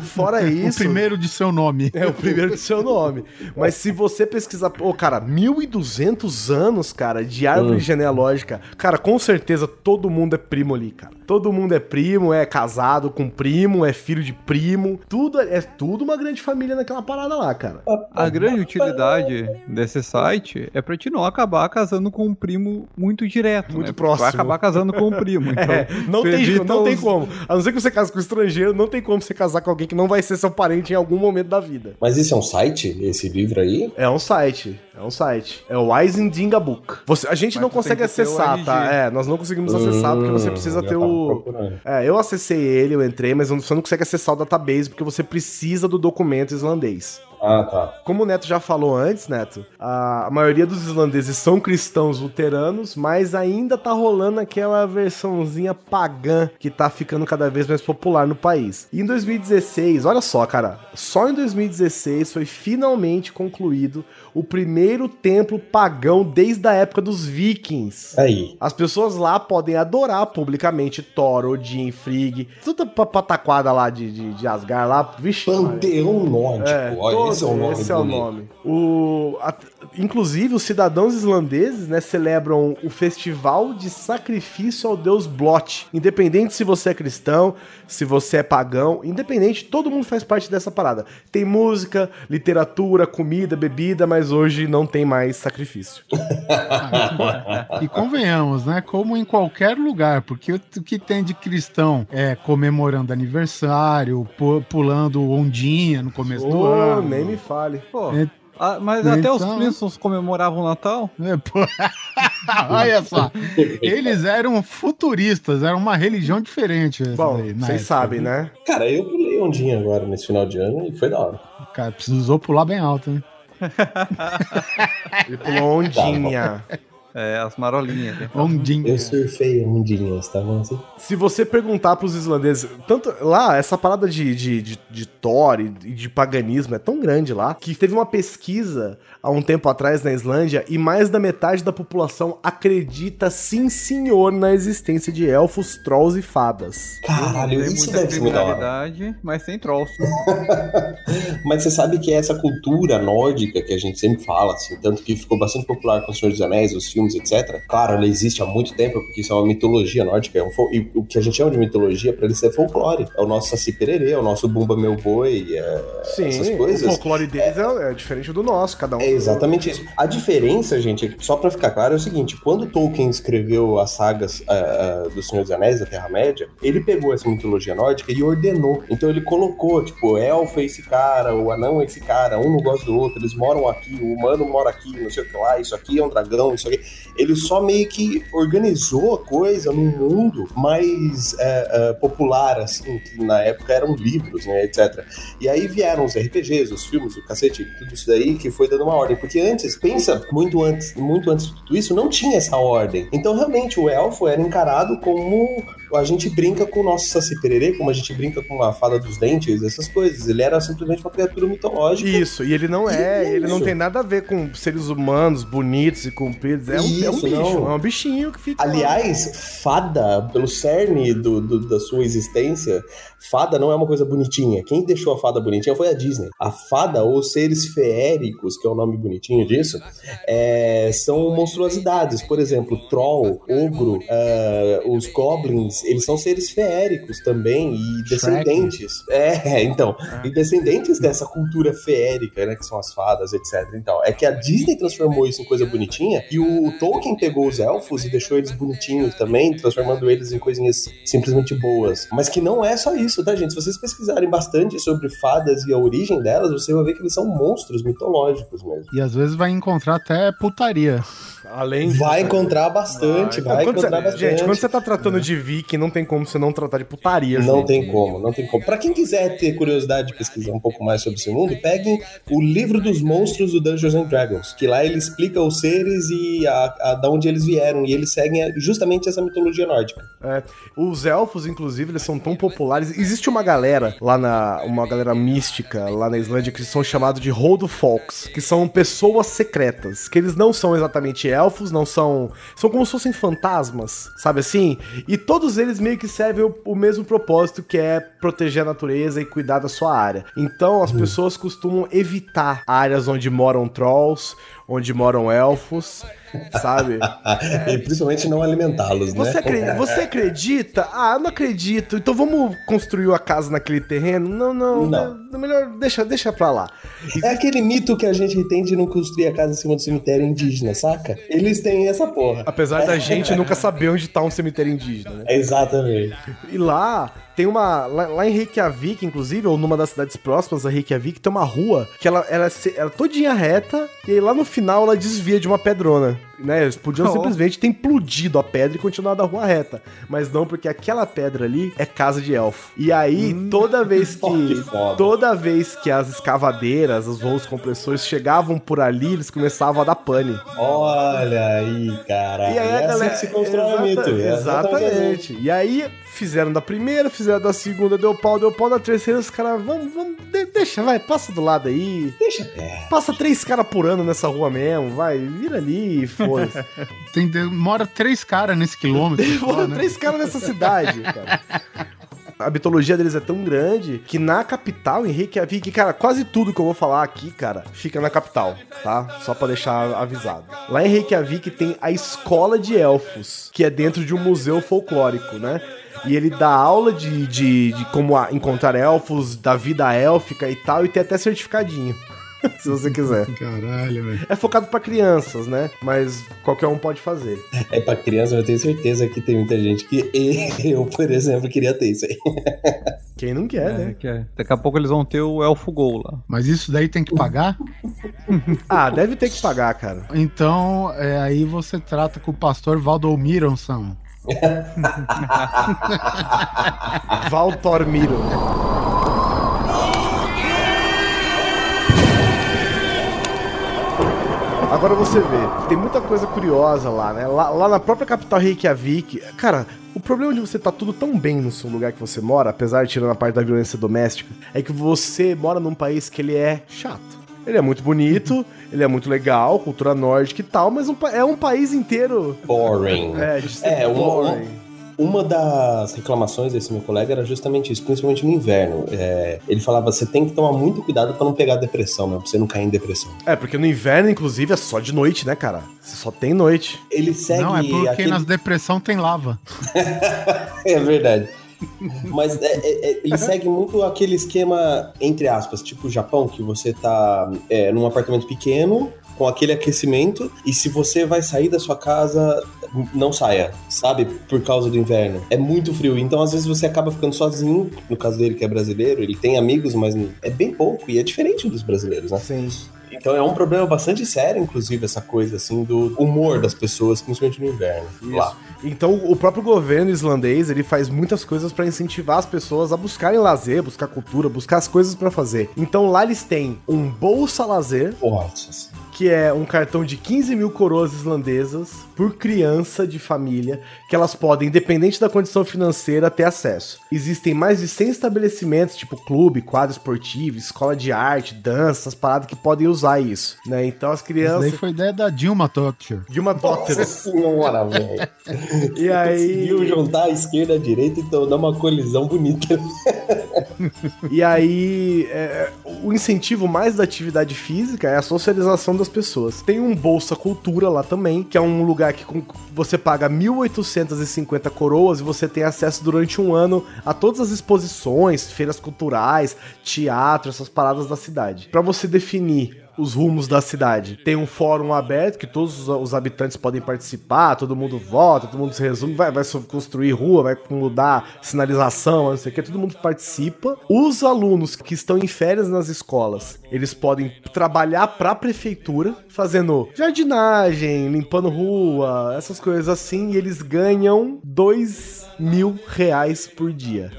fora O isso. primeiro de seu nome. É o primeiro de seu nome. Mas se você pesquisar. Pô, cara, 1200 anos, cara, de árvore genealógica. Cara, com certeza todo mundo é primo ali, cara. Todo mundo é primo, é casado com primo, é filho de primo. Tudo é, é tudo uma grande família naquela parada lá, cara. A grande utilidade desse site é pra te não acabar casando com um primo muito direto. Muito né? próximo. Vai acabar casando com um primo. (laughs) Então, É, não tem, não tem os- como. A não ser que você case com um estrangeiro, não tem como você casar com alguém que não vai ser seu parente em algum momento da vida. Mas isso é um site, esse livro aí? É um site, é um site. É o Isendinga Book. Você, a gente Mas não consegue tem o acessar, tá? É, nós não conseguimos acessar porque você precisa Hum, já ter o. procurando. É, eu acessei ele, eu entrei, mas você não consegue acessar o database porque você precisa do documento islandês. Ah, tá. Como o Neto já falou antes, Neto, a, maioria dos islandeses são cristãos luteranos, mas ainda tá rolando aquela versãozinha pagã que tá ficando cada vez mais popular no país. E em 2016, olha só, cara, só em 2016 foi finalmente concluído o primeiro templo pagão desde a época dos vikings. Aí. As pessoas lá podem adorar publicamente Thor, Odin, Frigg, toda pa- pataquada lá de, de, de Asgard lá, vixe. Panteão Nórdico. É, Olha, esse é o nome esse é o nome. O, a- inclusive, os cidadãos islandeses né, celebram o festival de sacrifício ao deus Blot. Independente se você é cristão, se você é pagão, independente, todo mundo faz parte dessa parada. Tem música, literatura, comida, bebida, mas hoje não tem mais sacrifício. E convenhamos, né? Como em qualquer lugar, porque o que tem de cristão é comemorando aniversário, pu- pulando ondinha no começo do Ô, ano. nem me fale. Pô, É. ah, mas Então- até os Flintstones comemoravam o Natal? É, pô. (laughs) Olha só, eles eram futuristas, era uma religião diferente. Bom, daí, vocês sabem, viu? né? Cara, eu pulei ondinha agora nesse final de ano e foi da hora. Cara, precisou pular bem alto, né? Ele pulou ondinha. É, as marolinhas. né? Ondinha. Eu surfei ondinhas, tá bom assim? Se você perguntar pros islandeses, tanto lá, essa parada de, de, de, de Thor e de paganismo é tão grande lá, que teve uma pesquisa há um tempo atrás na Islândia e mais da metade da população acredita, sim senhor, na existência de elfos, trolls e fadas. Caralho, tem isso deve ser mas sem trolls. (laughs) Mas você sabe que é essa cultura nórdica que a gente sempre fala, assim, tanto que ficou bastante popular com o Senhor dos Anéis, os filmes, etc. Claro, ela existe há muito tempo, porque isso é uma mitologia nórdica, é um e o que a gente chama de mitologia, pra eles é folclore. É o nosso Saci Pererê, é o nosso Bumba Meu Boi, é Sim, essas o coisas. folclore deles é, é diferente do nosso, cada um. É exatamente isso. A diferença, gente, é que, só pra ficar claro, é o seguinte: quando Tolkien escreveu as sagas ah, ah, do Senhor dos Anéis da Terra-média, ele pegou essa mitologia nórdica e ordenou. Então ele colocou, tipo, elfo é esse cara, o anão é esse cara, um não gosta do outro, eles moram aqui, o humano mora aqui, não sei o que lá, isso aqui é um dragão, isso aqui. Ele só meio que organizou a coisa num mundo mais é, é, popular, assim, que na época eram livros, né, etc. E aí vieram os RPGs, os filmes, o cacete, tudo isso daí que foi dando uma ordem. Porque antes, pensa, muito antes, muito antes de tudo isso, não tinha essa ordem. Então, realmente, o elfo era encarado como a gente brinca com o nosso Saci Pererê, como a gente brinca com a fada dos dentes, essas coisas. Ele era simplesmente uma criatura mitológica. Isso, e ele não é, Que ele não isso? tem nada a ver com seres humanos bonitos e compridos. É um, é um Isso, bicho, não. é um bichinho que fica. lá. Aliás, fada, pelo cerne do, do- da sua existência, fada não é uma coisa bonitinha. Quem deixou a fada bonitinha foi a Disney. A fada, ou seres feéricos, que é o nome bonitinho disso, é, são monstruosidades. Por exemplo, troll, ogro, ah, os goblins, eles são seres feéricos também e descendentes. É, (laughs) então, e descendentes dessa cultura feérica, né, que são as fadas, etc. Então, é que a Disney transformou isso em coisa bonitinha e o Tolkien pegou os elfos e deixou eles bonitinhos também, transformando eles em coisinhas simplesmente boas. Mas que não é só isso, tá, gente? Se vocês pesquisarem bastante sobre fadas e a origem delas, você vai ver que eles são monstros mitológicos mesmo. E às vezes vai encontrar até putaria. Além Vai encontrar bastante, vai, Quando encontrar você- bastante. Gente, quando você tá tratando de Viking, não tem como você não tratar de putaria. Não gente. tem como, não tem como. Pra quem quiser ter curiosidade de pesquisar um pouco mais sobre esse mundo, peguem o livro dos monstros do Dungeons and Dragons, que lá ele explica os seres e a, a, da onde eles vieram, e eles seguem justamente essa mitologia nórdica. É, os elfos, inclusive, eles são tão populares. Existe uma galera lá na. Uma galera mística lá na Islândia que são chamados de Folks, que são pessoas secretas. Que eles não são exatamente elfos, não são. São como se fossem fantasmas, sabe assim? E todos eles meio que servem o, o mesmo propósito, que é proteger a natureza e cuidar da sua área. Então as pessoas costumam evitar áreas onde moram trolls, onde moram elfos, sabe? (laughs) E principalmente não alimentá-los, né? Você acredita, (laughs) você acredita? Ah, não acredito. Então vamos construir a casa naquele terreno? Não, não. Não. é melhor deixa, deixa pra lá. É aquele mito que a gente tem de não construir a casa em cima do cemitério indígena, saca? Eles têm essa porra. Apesar da gente nunca saber onde tá um cemitério indígena, né? Exatamente. E lá Tem uma. Lá, lá em Reykjavik, inclusive, ou numa das cidades próximas a Reykjavik, tem uma rua que ela, ela, ela todinha reta, e aí lá no final ela desvia de uma pedrona. Né? Eles podiam Oh. simplesmente ter implodido a pedra e continuado a rua reta. Mas não, porque aquela pedra ali é casa de elfo. E aí, toda vez (laughs) que que. foda. Toda vez que as escavadeiras, os voos compressores chegavam por ali, eles começavam a dar pane. Olha aí, cara. E aí é galera. assim que se constrói o mito. Exata- é Exatamente. E aí fizeram da primeira, fizeram da segunda, deu pau, deu pau. Na terceira, os caras, vamos, vamos, de- deixa, vai, passa do lado aí. Deixa até. Passa três caras por ano nessa rua mesmo, vai, vira ali e foda-se. (laughs) Tem, mora três caras nesse quilômetro. (laughs) só, Mora né? três caras nessa cidade, cara. A mitologia deles é tão grande que na capital, em Reykjavik, cara, quase tudo que eu vou falar aqui, cara, fica na capital, tá? Só pra deixar avisado. Lá em Reykjavik tem a Escola de Elfos, que é dentro de um museu folclórico, né? E ele dá aula de, de, de como encontrar elfos, da vida élfica e tal, e tem até certificadinho. (laughs) se você quiser. Caralho, velho. É focado pra crianças, né? Mas qualquer um pode fazer. É pra criança, eu tenho certeza que tem muita gente que (laughs) eu, por exemplo, queria ter isso aí. Quem não quer, É, né? que é. Daqui a pouco eles vão ter o Elfo Gol lá. Mas isso daí tem que pagar? (laughs) Ah, deve ter que pagar, cara. Então, é, aí você trata com o pastor Valdomironson. Valtormiro. Agora você vê, tem muita coisa curiosa lá, né? Lá, lá na própria capital Reykjavik, cara, o problema de você tá tudo tão bem no seu lugar que você mora, apesar de tirando a parte da violência doméstica, é que você mora num país que ele é chato. Ele é muito bonito, (laughs) ele é muito legal, cultura nórdica e tal, mas um é um país inteiro. Boring. É, É, boring. Uma das reclamações desse meu colega era justamente isso, principalmente no inverno. É, ele falava, você tem que tomar muito cuidado pra não pegar depressão, né? Pra você não cair em depressão. É, porque no inverno, inclusive, é só de noite, né, cara? Você só tem noite. Ele segue Não, é porque aquele... nas depressão tem lava. (laughs) É verdade. Mas é, é, é, ele segue muito aquele esquema, entre aspas, tipo o Japão, que você tá é, num apartamento pequeno, com aquele aquecimento, e se você vai sair da sua casa, não saia, sabe? Por causa do inverno. É muito frio, então às vezes você acaba ficando sozinho, no caso dele que é brasileiro, ele tem amigos, mas é bem pouco, e é diferente dos brasileiros, né? Sim. Então é um problema bastante sério, inclusive, essa coisa, assim, do humor das pessoas, principalmente no inverno, lá. Então, o próprio governo islandês, ele faz muitas coisas pra incentivar as pessoas a buscarem lazer, buscar cultura, buscar as coisas pra fazer. Então, lá eles têm um Bolsa Lazer, Nossa, que é um cartão de 15 mil coroas islandesas por criança de família, que elas podem, independente da condição financeira, ter acesso. Existem mais de 100 estabelecimentos, tipo clube, quadro esportivo, escola de arte, dança, essas paradas que podem usar isso, né? Então as Isso crianças... daí foi ideia da Dilma Thatcher. De uma Nossa (laughs) senhora, velho. E aí... Conseguiu juntar a esquerda e a direita, então dá uma colisão bonita. E aí, é, o incentivo mais da atividade física é a socialização das pessoas. Tem um Bolsa Cultura lá também, que é um lugar que você paga 1.850 coroas e você tem acesso durante um ano a todas as exposições, feiras culturais, teatro, essas paradas da cidade. Pra você definir os rumos da cidade. Tem um fórum aberto que todos os, habitantes podem participar, todo mundo vota, todo mundo se resume, vai, vai construir rua, vai mudar sinalização, não sei o que, todo mundo participa. Os alunos que estão em férias nas escolas, eles podem trabalhar pra prefeitura, fazendo jardinagem, limpando rua, essas coisas assim, e eles ganham dois mil reais por dia.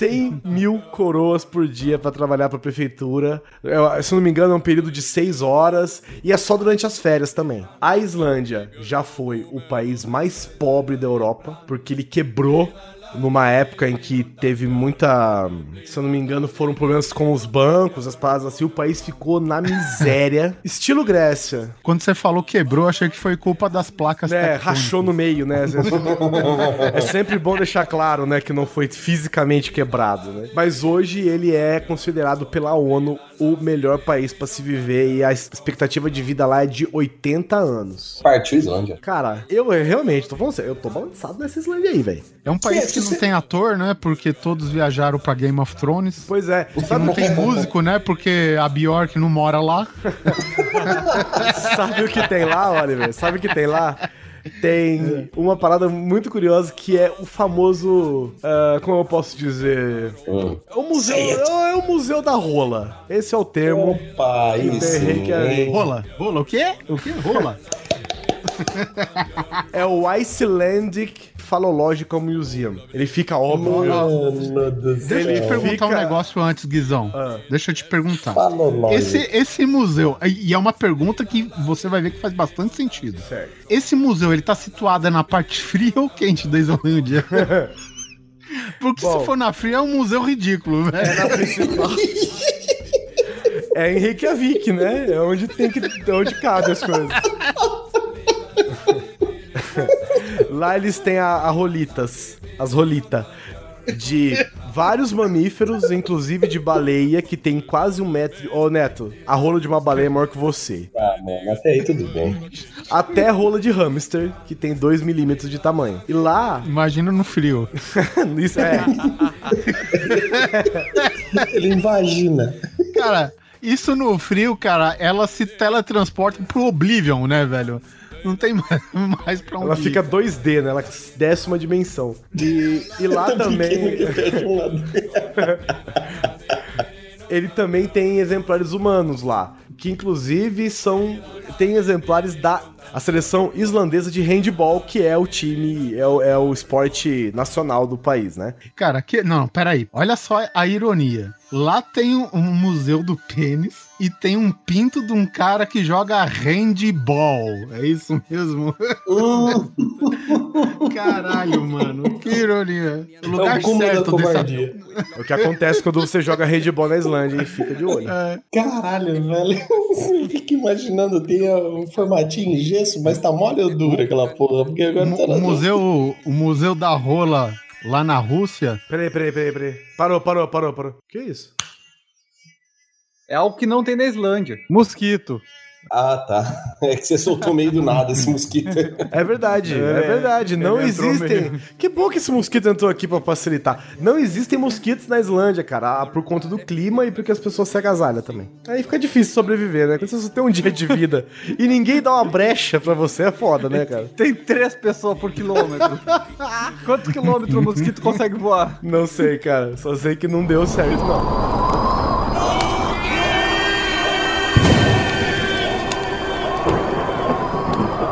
Caralho! 100 mil coroas por dia pra trabalhar pra prefeitura. Eu- se não me engano, é um período de 6 horas e é só durante as férias também. A Islândia já foi o país mais pobre da Europa, porque ele quebrou numa época em que teve muita. Se eu não me engano, foram problemas com os bancos, as paradas assim. O país ficou na (laughs) miséria. Estilo Grécia. Quando você falou quebrou, achei que foi culpa das placas É, tectônicas. rachou no meio, né? (laughs) É sempre bom deixar claro, né, que não foi fisicamente quebrado, né? Mas hoje ele é considerado pela ONU o melhor país pra se viver e a expectativa de vida lá é de 80 anos. Partiu Islândia. Cara, eu realmente tô falando sério, eu tô balançado nessa Islândia aí, velho. É um país Se- que não tem ator, né? Porque todos viajaram pra Game of Thrones. Pois é, Que sabe, não tem músico, né? Porque a Bjork não mora lá. (laughs) sabe o que tem lá, Oliver? Sabe o que tem lá? tem uma parada muito curiosa que é o famoso. ah, como eu posso dizer? Hum. É o museu. It. É o museu da rola. Esse é o termo. Opa, Que isso. hein? Rola, rola, o quê? O quê? Rola. (laughs) (laughs) É o Icelandic Phallological Museum. Ele fica óbvio. Do Deixa eu te perguntar fica- um negócio antes, Guizão. Ah. Deixa eu te perguntar. Esse, esse museu, e é uma pergunta que você vai ver que faz bastante sentido. Certo. Esse museu, ele tá situado na parte (laughs) fria ou quente da Islândia? (laughs) Porque Bom. se for na fria, é um museu ridículo, velho. É na principal. É em Reykjavik, né? É onde tem que. é onde cabe as coisas. (laughs) Lá eles têm a, a rolitas. As rolitas. De vários mamíferos, inclusive de baleia, que tem quase um metro. Ô, Neto, a rola de uma baleia é maior que você. Ah, mano, até aí tudo bem. Até a rola de hamster, que tem 2 milímetros de tamanho. E lá. Imagina no frio. (laughs) Isso é. (laughs) Ele invagina. Cara, isso no frio, cara, ela se teletransporta pro Oblivion, né, velho? Não tem (laughs) mais, pra onde Ela ir. fica 2D, né? Ela desce uma dimensão. E, e lá (laughs) também. (laughs) ele também tem exemplares humanos lá, que inclusive são tem exemplares da a seleção islandesa de handball, que é o time, é o, é o esporte nacional do país, né? Cara, que. Não, peraí. Olha só a ironia. Lá tem um, museu do pênis e tem um pinto de um cara que joga handball. É isso mesmo? (laughs) Caralho, mano. Que ironia. O É lugar o da certo dessa. (laughs) É o que acontece quando você joga handball na Islândia e fica de olho. Caralho, velho. (laughs) Você fica imaginando, tem um formatinho em gesso, mas tá mole ou dura aquela porra? Porque agora O, tá na o museu, o museu da rola lá na Rússia. Peraí, peraí, peraí, peraí. Parou, parou, parou, parou. Que isso? É algo que não tem na Islândia. Mosquito. Ah, tá. É que você soltou meio do nada esse mosquito. É verdade, é, É, verdade. Não existem. meio- Que bom que esse mosquito entrou aqui pra facilitar. Não existem mosquitos na Islândia, cara, ah, por conta do clima e porque as pessoas se agasalham também. Aí fica difícil sobreviver, né? Quando você só tem um dia de vida e ninguém dá uma brecha pra você, é foda, né, cara? (laughs) Tem três pessoas por quilômetro. Quantos quilômetros o mosquito consegue voar? Não sei, cara. Só sei que não deu certo, não.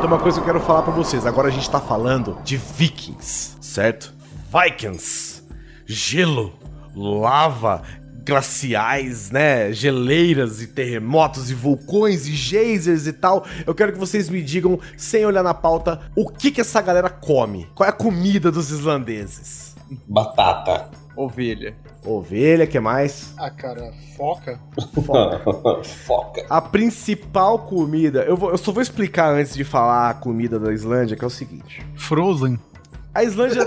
Uma coisa que eu quero falar pra vocês. Agora a gente tá falando de vikings, certo? Vikings. Gelo, lava, glaciais, né? Geleiras e terremotos e vulcões e geysers e tal. Eu quero que vocês me digam, sem olhar na pauta, o que que essa galera come? Qual é a comida dos islandeses? Batata. Ovelha. Ovelha, que mais? Ah, cara, foca. (laughs) Foca. A principal comida, eu, vou- eu só vou explicar antes de falar a comida da Islândia, que é o seguinte. Frozen. A Islândia.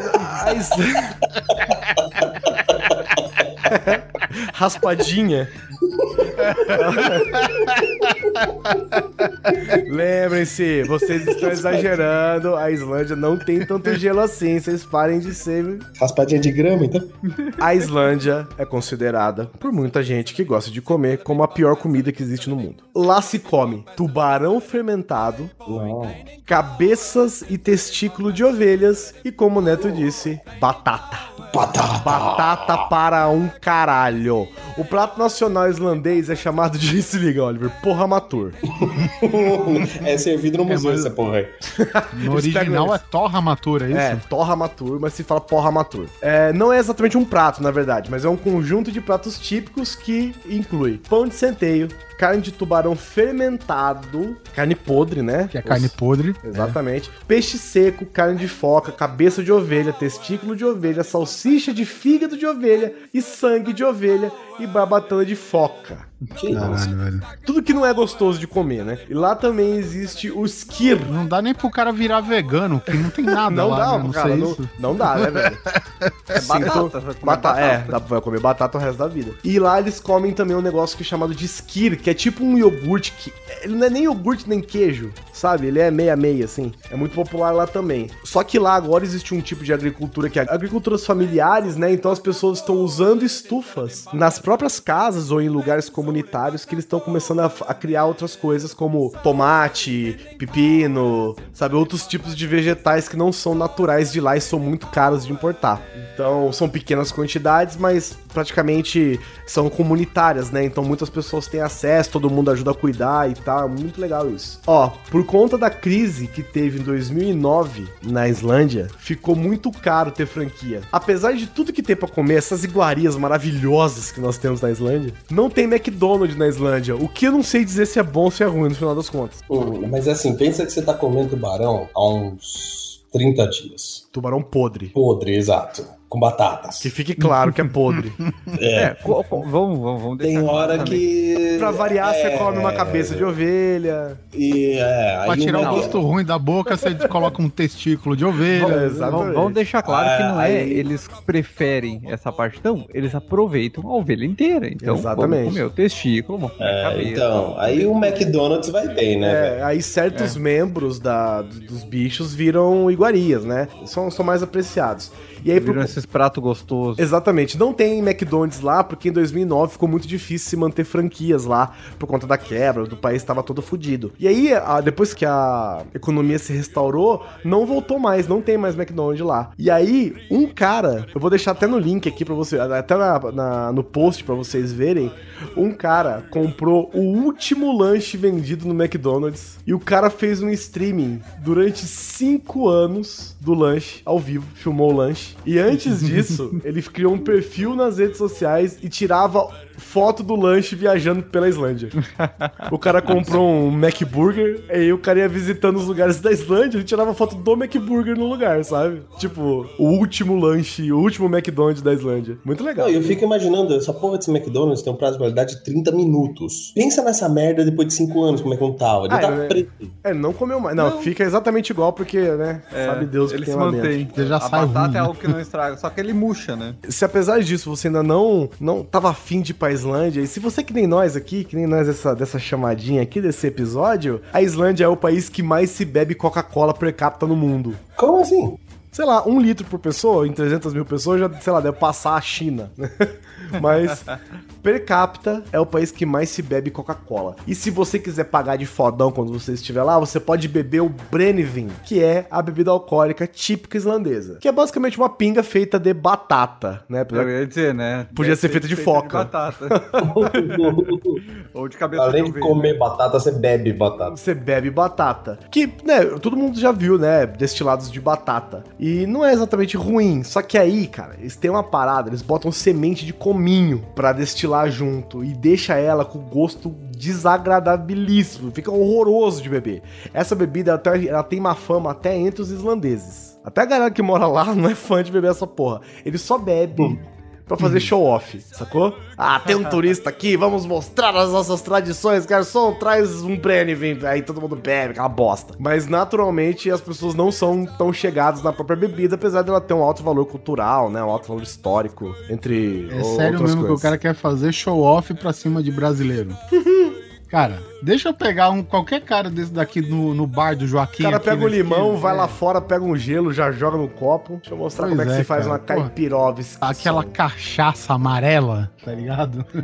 A Islândia. (laughs) (laughs) Raspadinha. (laughs) Lembrem-se, vocês estão exagerando. A Islândia não tem tanto (laughs) gelo assim. Vocês parem de ser. Raspadinha de grama, então? A Islândia é considerada, por muita gente que gosta de comer, como a pior comida que existe no mundo. Lá se come tubarão fermentado, Não. cabeças e testículo de ovelhas e, como o Neto disse, batata. Batata. Batata para um caralho. O prato nacional islandês é chamado de, (laughs) se liga, Oliver, porra matur. (laughs) é servido no museu mas- essa porra aí. No (laughs) original pegam é torra matura, é isso? É, torra matur, mas se fala porra matur. É, não é exatamente um prato, na verdade, mas é um conjunto de pratos típicos que inclui pão de centeio, carne de tubarão fermentado, carne podre, né? Que é carne Os- podre. Exatamente. Peixe seco, carne de foca, cabeça de ovelha, testículo de ovelha, salsicha de fígado de ovelha e sangue de ovelha e barbatana de foca. Que isso? Caralho, velho. Tudo que não é gostoso de comer, né? E lá também existe o skir. Não dá nem pro cara virar vegano, que não tem nada Não lá, dá, né? Não cara, sei não, isso. não dá, né, velho? É batata, vai comer Bata batata. É, dá pra comer batata o resto da vida. E lá eles comem também um negócio que é chamado de skir, que é tipo um iogurte que. Ele não é nem iogurte nem queijo, sabe? Ele é meia-meia, assim. É muito popular lá também. Só que lá agora existe um tipo de agricultura que é agriculturas familiares, né? Então as pessoas estão usando estufas nas próprias casas ou em lugares comunitários que eles estão começando a, a criar outras coisas como tomate, pepino, sabe? Outros tipos de vegetais que não são naturais de lá e são muito caros de importar. Então são pequenas quantidades, mas praticamente são comunitárias, né? Então muitas pessoas têm acesso, todo mundo ajuda a cuidar e tal. É muito legal isso. Ó, por conta da crise que teve em 2009 na Islândia, ficou muito caro ter franquia. Apesar de tudo que tem pra comer, essas iguarias maravilhosas que nós temos na Islândia, não tem McDonald's na Islândia. O que eu não sei dizer se é bom ou se é ruim no final das contas. Hum, mas assim, pensa que você tá comendo tubarão há uns 30 dias. Tubarão podre. Podre, exato. Com batatas. Que fique claro que é podre. (laughs) É, co- co- vamos, vamos, vamos Tem hora também. que. pra variar, você é, come uma cabeça de ovelha. E, é, Pra tirar não- o gosto ruim da boca, você coloca um testículo de ovelha. É, Vamos, exatamente. vamos deixar claro que não é Aí- eles preferem essa parte, não. Eles aproveitam a ovelha inteira. Então, Exatamente. vamos comer o testículo, vamos comer a É, cabeça. então, aí o McDonald's vai bem, né? É, aí certos membros da, dos bichos viram iguarias, né? São, são mais apreciados. E aí, por, Viram esses pratos gostosos. Exatamente. Não tem McDonald's lá, porque em 2009 ficou muito difícil se manter franquias lá, por conta da quebra, do país estava todo fodido. E aí, a- depois que a economia se restaurou, não voltou mais, não tem mais McDonald's lá. E aí, um cara, eu vou deixar até no link aqui pra você, até na- na- no post pra vocês verem, um cara comprou o último lanche vendido no McDonald's e o cara fez um streaming durante cinco anos do lanche, ao vivo, filmou o lanche. E antes disso, ele criou um perfil nas redes sociais e tirava foto do lanche viajando pela Islândia. O cara comprou um McBurger, e aí o cara ia visitando os lugares da Islândia, ele tirava foto do McBurger no lugar, sabe? Tipo, o último lanche, o último McDonald's da Islândia. Muito legal. Não, eu fico imaginando, essa porra desse McDonald's tem um prazo de validade de 30 minutos. Pensa nessa merda depois de 5 anos, como é que não tava. Ele Ah, tá é- preto. É, não comeu mais. Não, fica exatamente igual porque, né? É, sabe Deus o que ele tem se lá dentro. mantém. Você já a sai batata ruim. é algo que não estraga, só que ele murcha, né? se apesar disso você ainda não não tava afim de pra Islândia, e se você que nem nós aqui, que nem nós dessa, dessa chamadinha aqui desse episódio, a Islândia é o país que mais se bebe Coca-Cola per capita no mundo. Como assim? Sei lá, um litro por pessoa, em 300 mil pessoas, já, sei lá, deve passar a China. (laughs) Mas, per capita, é o país que mais se bebe Coca-Cola. E se você quiser pagar de fodão quando você estiver lá, você pode beber o Brennivin, que é a bebida alcoólica típica islandesa. Que é basicamente uma pinga feita de batata, né? Eu ia dizer, né? Podia Deve ser feito de foca. batata. (laughs) Ou de cabeça Além de ovelha. comer batata, você bebe batata. Você bebe batata. Que, né, todo mundo já viu, né? Destilados de batata. E não é exatamente ruim. Só que aí, cara, eles têm uma parada, eles botam semente de cominho pra destilar junto. E deixa ela com gosto desagradabilíssimo. Fica horroroso de beber. Essa bebida, tem, ela tem uma fama até entre os islandeses. Até a galera que mora lá (laughs) não é fã de beber essa porra. Eles só bebem. Pra fazer show off, sacou? Ah, tem um turista aqui, vamos mostrar as nossas tradições, garçom, traz um Brennivin, aí todo mundo bebe, aquela bosta. Mas naturalmente as pessoas não são tão chegadas na própria bebida, apesar dela ter um alto valor cultural, né, um alto valor histórico, entre É sério mesmo que o coisas. cara quer fazer show-off pra cima de brasileiro. (laughs) cara, deixa eu pegar um, qualquer cara desse daqui no, no bar do O Joaquim. cara aqui pega um limão, esquina, vai é. lá fora, pega um gelo, já joga no copo. Deixa eu mostrar Pois como é que é, se faz cara, uma porra. caipirovski. Aquela cachaça amarela, tá ligado? (laughs)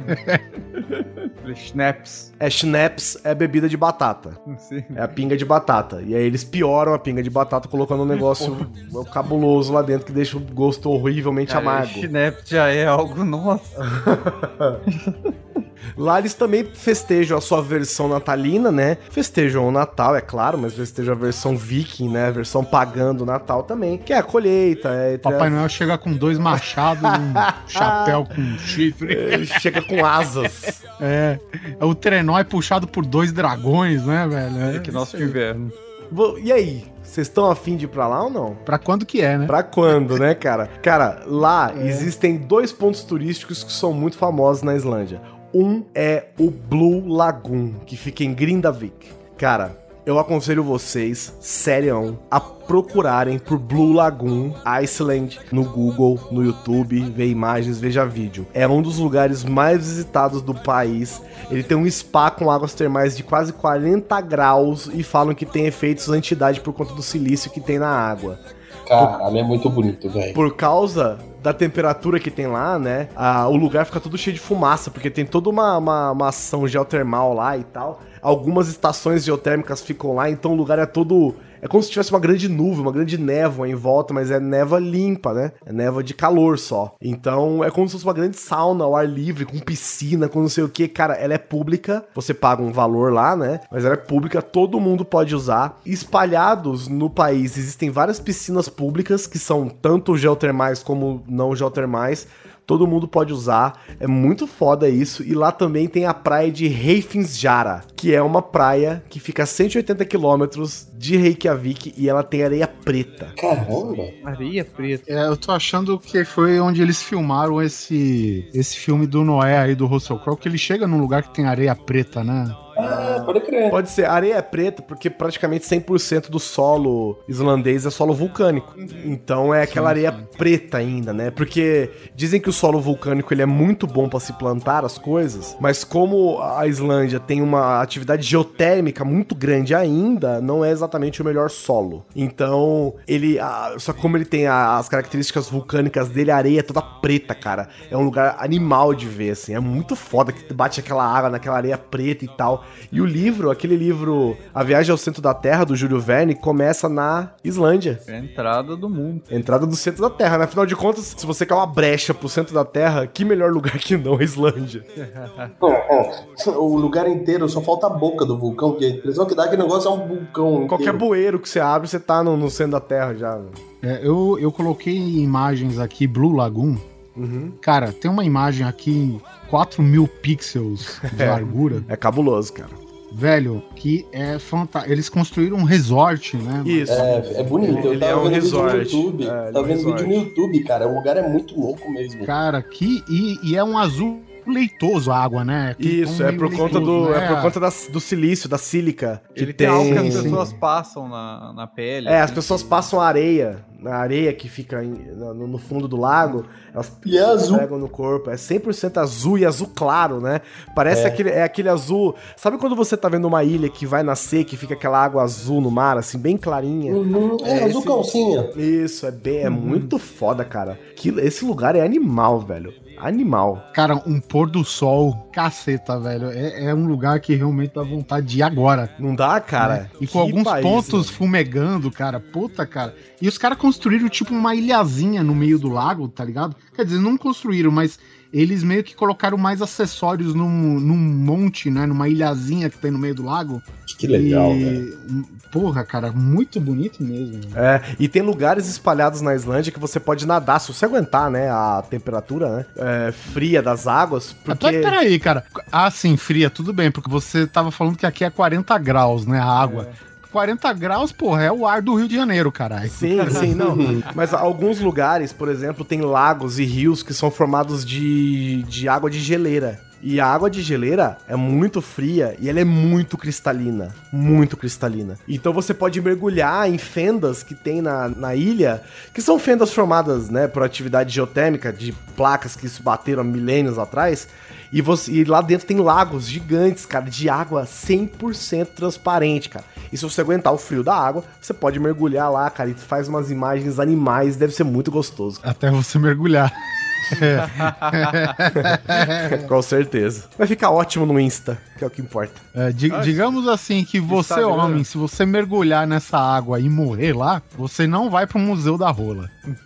Schnaps. É schnapps, é bebida de batata. Sim. É a pinga de batata. E aí eles pioram a pinga de batata colocando um negócio (laughs) cabuloso lá dentro que deixa o gosto horrivelmente Cara, amargo. Schnaps já é algo, nossa. (laughs) Lá eles também festejam a sua versão natalina, né? Festejam o Natal, é claro, mas festejam a versão viking, né? A versão pagã do Natal também. Que é a colheita, é... Papai as- Noel chega com dois machados, um (laughs) chapéu com chifre. Chega com asas. É, é o trenó é puxado por dois dragões, né, velho? É que tivemos. Vo- E aí? Vocês estão afim de ir pra lá ou não? Pra quando que é, né? Pra quando, né, (laughs) cara? Cara, lá existem dois pontos turísticos que são muito famosos na Islândia. Um é o Blue Lagoon, que fica em Grindavik. Cara, eu aconselho vocês, sério, a procurarem por Blue Lagoon Iceland no Google, no YouTube, ver imagens, veja vídeo. É um dos lugares mais visitados do país. Ele tem um spa com águas termais de quase 40 graus e falam que tem efeitos anti-idade por conta do silício que tem na água. Caralho, é muito bonito, velho. Por causa da temperatura que tem lá, né? a- o lugar fica todo cheio de fumaça, porque tem toda uma, uma, uma ação geotermal lá e tal. Algumas estações geotérmicas ficam lá, então o lugar é todo. É como se tivesse uma grande nuvem, uma grande névoa em volta, mas é névoa limpa, né? É névoa de calor só. Então é como se fosse uma grande sauna ao ar livre, com piscina, com não sei o que. Cara, ela é pública, você paga um valor lá, né? Mas ela é pública, todo mundo pode usar. Espalhados no país existem várias piscinas públicas que são tanto geotermais como não geotermais. Todo mundo pode usar, é muito foda isso. E lá também tem a praia de Reifensjara, que é uma praia que fica a 180 quilômetros de Reykjavik e ela tem areia preta. Caramba. Areia preta. É, eu tô achando que foi onde eles filmaram esse, esse filme do Noé aí do Russell Crowe, que ele chega num lugar que tem areia preta, né? Ah, pode crer. Pode ser, areia é preta porque praticamente 100% do solo islandês é solo vulcânico. Então é aquela areia preta ainda, né? Porque dizem que o solo vulcânico ele é muito bom para se plantar as coisas, mas como a Islândia tem uma atividade geotérmica muito grande ainda, não é exatamente o melhor solo. Então, ele a- só como ele tem a- as características vulcânicas dele, a areia é toda preta, cara. É um lugar animal de ver assim, é muito foda que bate aquela água naquela areia preta e tal. E o livro, aquele livro A Viagem ao Centro da Terra, do Júlio Verne, começa na Islândia. É a entrada do mundo. Entrada do centro da Terra, né? Afinal de contas, se você quer uma brecha pro centro da Terra, que melhor lugar que não a Islândia? (laughs) Ó, ó, o lugar inteiro só falta a boca do vulcão, que a impressão que dá é que o negócio é um vulcão. Qualquer inteiro. bueiro que você abre, você tá no, no centro da Terra já. É, eu, eu coloquei imagens aqui, Blue Lagoon. Uhum. Cara, tem uma imagem aqui em 4 mil pixels de (laughs) É. largura. É cabuloso, cara. Velho, que é fantástico. Eles construíram um resort, né? Isso. É, é bonito. Eu Ele tava é um vendo resort. vídeo no YouTube. É, é um tava vendo resort. vídeo no YouTube, cara. O lugar é muito louco mesmo. Cara, que. E, e é um azul leitoso a água, né? Aquele Isso, é por conta do, leitoso, é né? por conta da- do silício, da sílica. Que Ele tem, algo que as Sim. pessoas passam na, na pele. É, as pessoas que- passam areia, na areia que fica em- no, no fundo do lago, elas E é azul. pegam no corpo. É 100% azul e azul claro, né? Parece Aquele, é aquele azul. Sabe quando você tá vendo uma ilha que vai nascer, que fica aquela água azul no mar, assim, bem clarinha? Uhum. É, É, azul esse- calcinha. Isso, é bem, Uhum. é muito foda, cara. Que, esse lugar é animal, velho. Animal. Cara, um pôr do sol, caceta, velho. É, é um lugar que realmente dá vontade de ir agora. Não dá, cara? né? E Que com alguns país, pontos velho. fumegando, cara. Puta, cara. E os caras construíram tipo uma ilhazinha no meio do lago, tá ligado? Quer dizer, não construíram, mas eles meio que colocaram mais acessórios num, num monte, né? Numa ilhazinha que tem no meio do lago. Que legal, e... velho. Porra, cara, muito bonito mesmo. É, e tem lugares espalhados na Islândia que você pode nadar, se você aguentar, né, a temperatura, né, é, fria das águas, Mas porque... peraí, cara. Ah, sim, fria, tudo bem, porque você tava falando que aqui é 40 graus, né? A água. 40 graus, porra, é o ar do Rio de Janeiro, caralho. Sim, sim, não. Mas alguns lugares, por exemplo, tem lagos e rios que são formados de, de água de geleira. E a água de geleira é muito fria e ela é muito cristalina. Muito cristalina. Então você pode mergulhar em fendas que tem na, na ilha, que são fendas formadas, né, por atividade geotérmica, de placas que se bateram há milênios atrás. E, você, e lá dentro tem lagos gigantes, cara, de água 100% transparente, cara. E se você aguentar o frio da água, você pode mergulhar lá, cara, e faz umas imagens animais, deve ser muito gostoso. Até você mergulhar. (laughs) (laughs) Com certeza. Vai ficar ótimo no Insta, que é o que importa. É, di- digamos assim que você, homem, se você mergulhar nessa água e morrer lá, você não vai pro Museu da Rola. (laughs)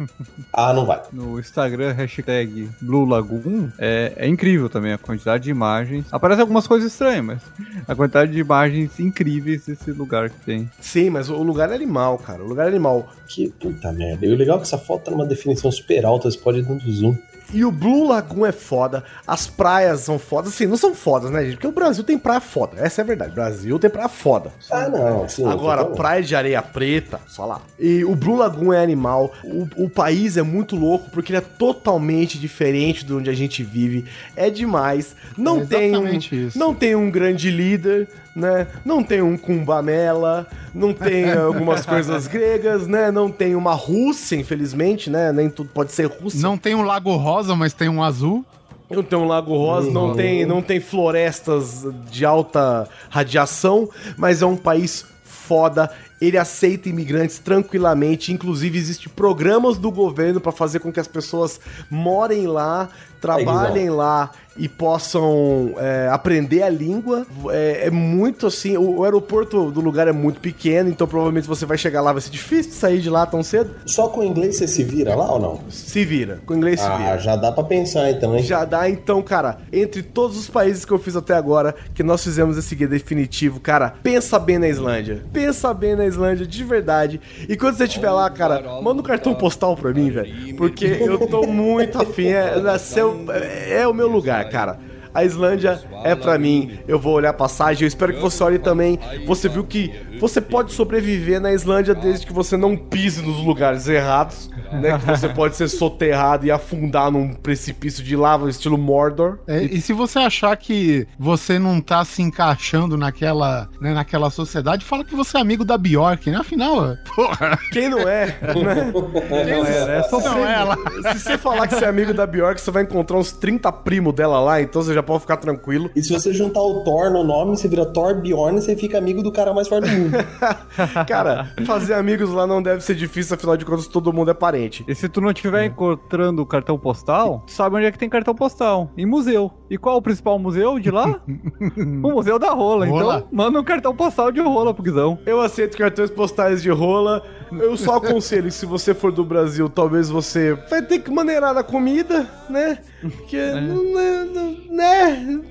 Ah, não vai. No Instagram, hashtag Blue Lagoon, é, é incrível também a quantidade de imagens. Aparece algumas coisas estranhas, mas (laughs) a quantidade de imagens incríveis desse lugar que tem. Sim, mas o lugar é animal, cara. O lugar é animal. Que puta merda. E o legal é que essa foto tá numa definição super alta, você pode ir dando zoom. E o Blue Lagoon é foda, as praias são fodas, assim, não são fodas, né, gente? Porque o Brasil tem praia foda, essa é a verdade. O Brasil tem praia foda. Ah, não, sim. Agora, praia de areia preta, só lá. E o Blue Lagoon é animal. O, o país é muito louco porque ele é totalmente diferente de onde a gente vive. É demais. Não É tem um, isso. não tem um grande líder, né? Não tem um Kumbamela, não tem (laughs) algumas coisas gregas, né? Não tem uma Rússia, infelizmente, né? Nem tudo pode ser Rússia. Não tem um lago rosa, mas tem um azul. Não tem um lago rosa, não tem, não tem florestas de alta radiação, mas é um país foda. Ele aceita imigrantes tranquilamente, inclusive existe programas do governo para fazer com que as pessoas morem lá, trabalhem lá e possam é, aprender a língua. É, é muito assim, o, o aeroporto do lugar é muito pequeno, então provavelmente você vai chegar lá, vai ser difícil sair de lá tão cedo. Só com o inglês você se vira lá ou não? Se vira, com inglês se vira. Ah, já dá pra pensar então, hein? Já dá, então, cara, entre todos os países que eu fiz até agora, que nós fizemos esse guia definitivo, cara, pensa bem na Islândia. Pensa bem na Islândia, de verdade. E quando você estiver lá, cara, manda um cartão postal pra mim, velho. Porque eu tô muito afim. É, nasceu, é, é o meu lugar, cara. A Islândia é pra mim. Eu vou olhar a passagem. Eu espero que você olhe também. Você viu que você pode sobreviver na Islândia desde que você não pise nos lugares errados, né? Que você pode ser soterrado e afundar num precipício de lava estilo Mordor. É, e se você achar que você não tá se encaixando naquela, né, naquela sociedade, fala que você é amigo da Bjork, né? Afinal, porra, Quem não é, né? Não era, é só não é ela. Se você falar que você é amigo da Bjork, você vai encontrar uns 30 primos dela lá, então você já pode ficar tranquilo. E se você juntar o Thor no nome, você vira Thor Bjorn e você fica amigo do cara mais forte do mundo. (laughs) Cara, fazer amigos lá não deve ser difícil, afinal de contas todo mundo é parente. E se tu não estiver encontrando o cartão postal, (laughs) tu sabe onde é que tem cartão postal? Em museu. E qual é o principal museu de lá? (laughs) o Museu da Rola. Rola. Então, manda um cartão postal de rola pro Guizão. Eu aceito cartões postais de rola. Eu só aconselho que se você for do Brasil, talvez você vai ter que maneirar na comida, né? Porque, né, né,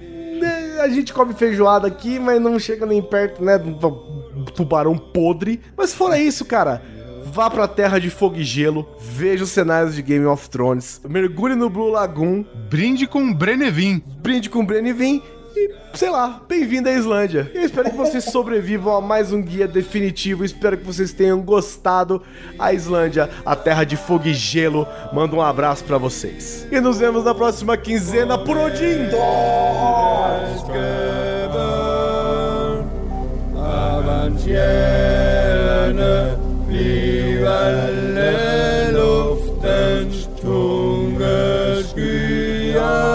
né, a gente come feijoada aqui, mas não chega nem perto, né, do tubarão podre. Mas fora isso, cara, vá pra Terra de Fogo e Gelo, veja os cenários de Game of Thrones, mergulhe no Blue Lagoon. Brinde com Brenevin. Brinde com Brenevin e, sei lá, bem-vindo à Islândia. Eu espero que vocês (laughs) sobrevivam a mais um guia definitivo. Espero que vocês tenham gostado. A Islândia, a terra de fogo e gelo, manda um abraço para vocês. E nos vemos na próxima quinzena por Odin! die Welle Luft und Hunger, Skyaskar.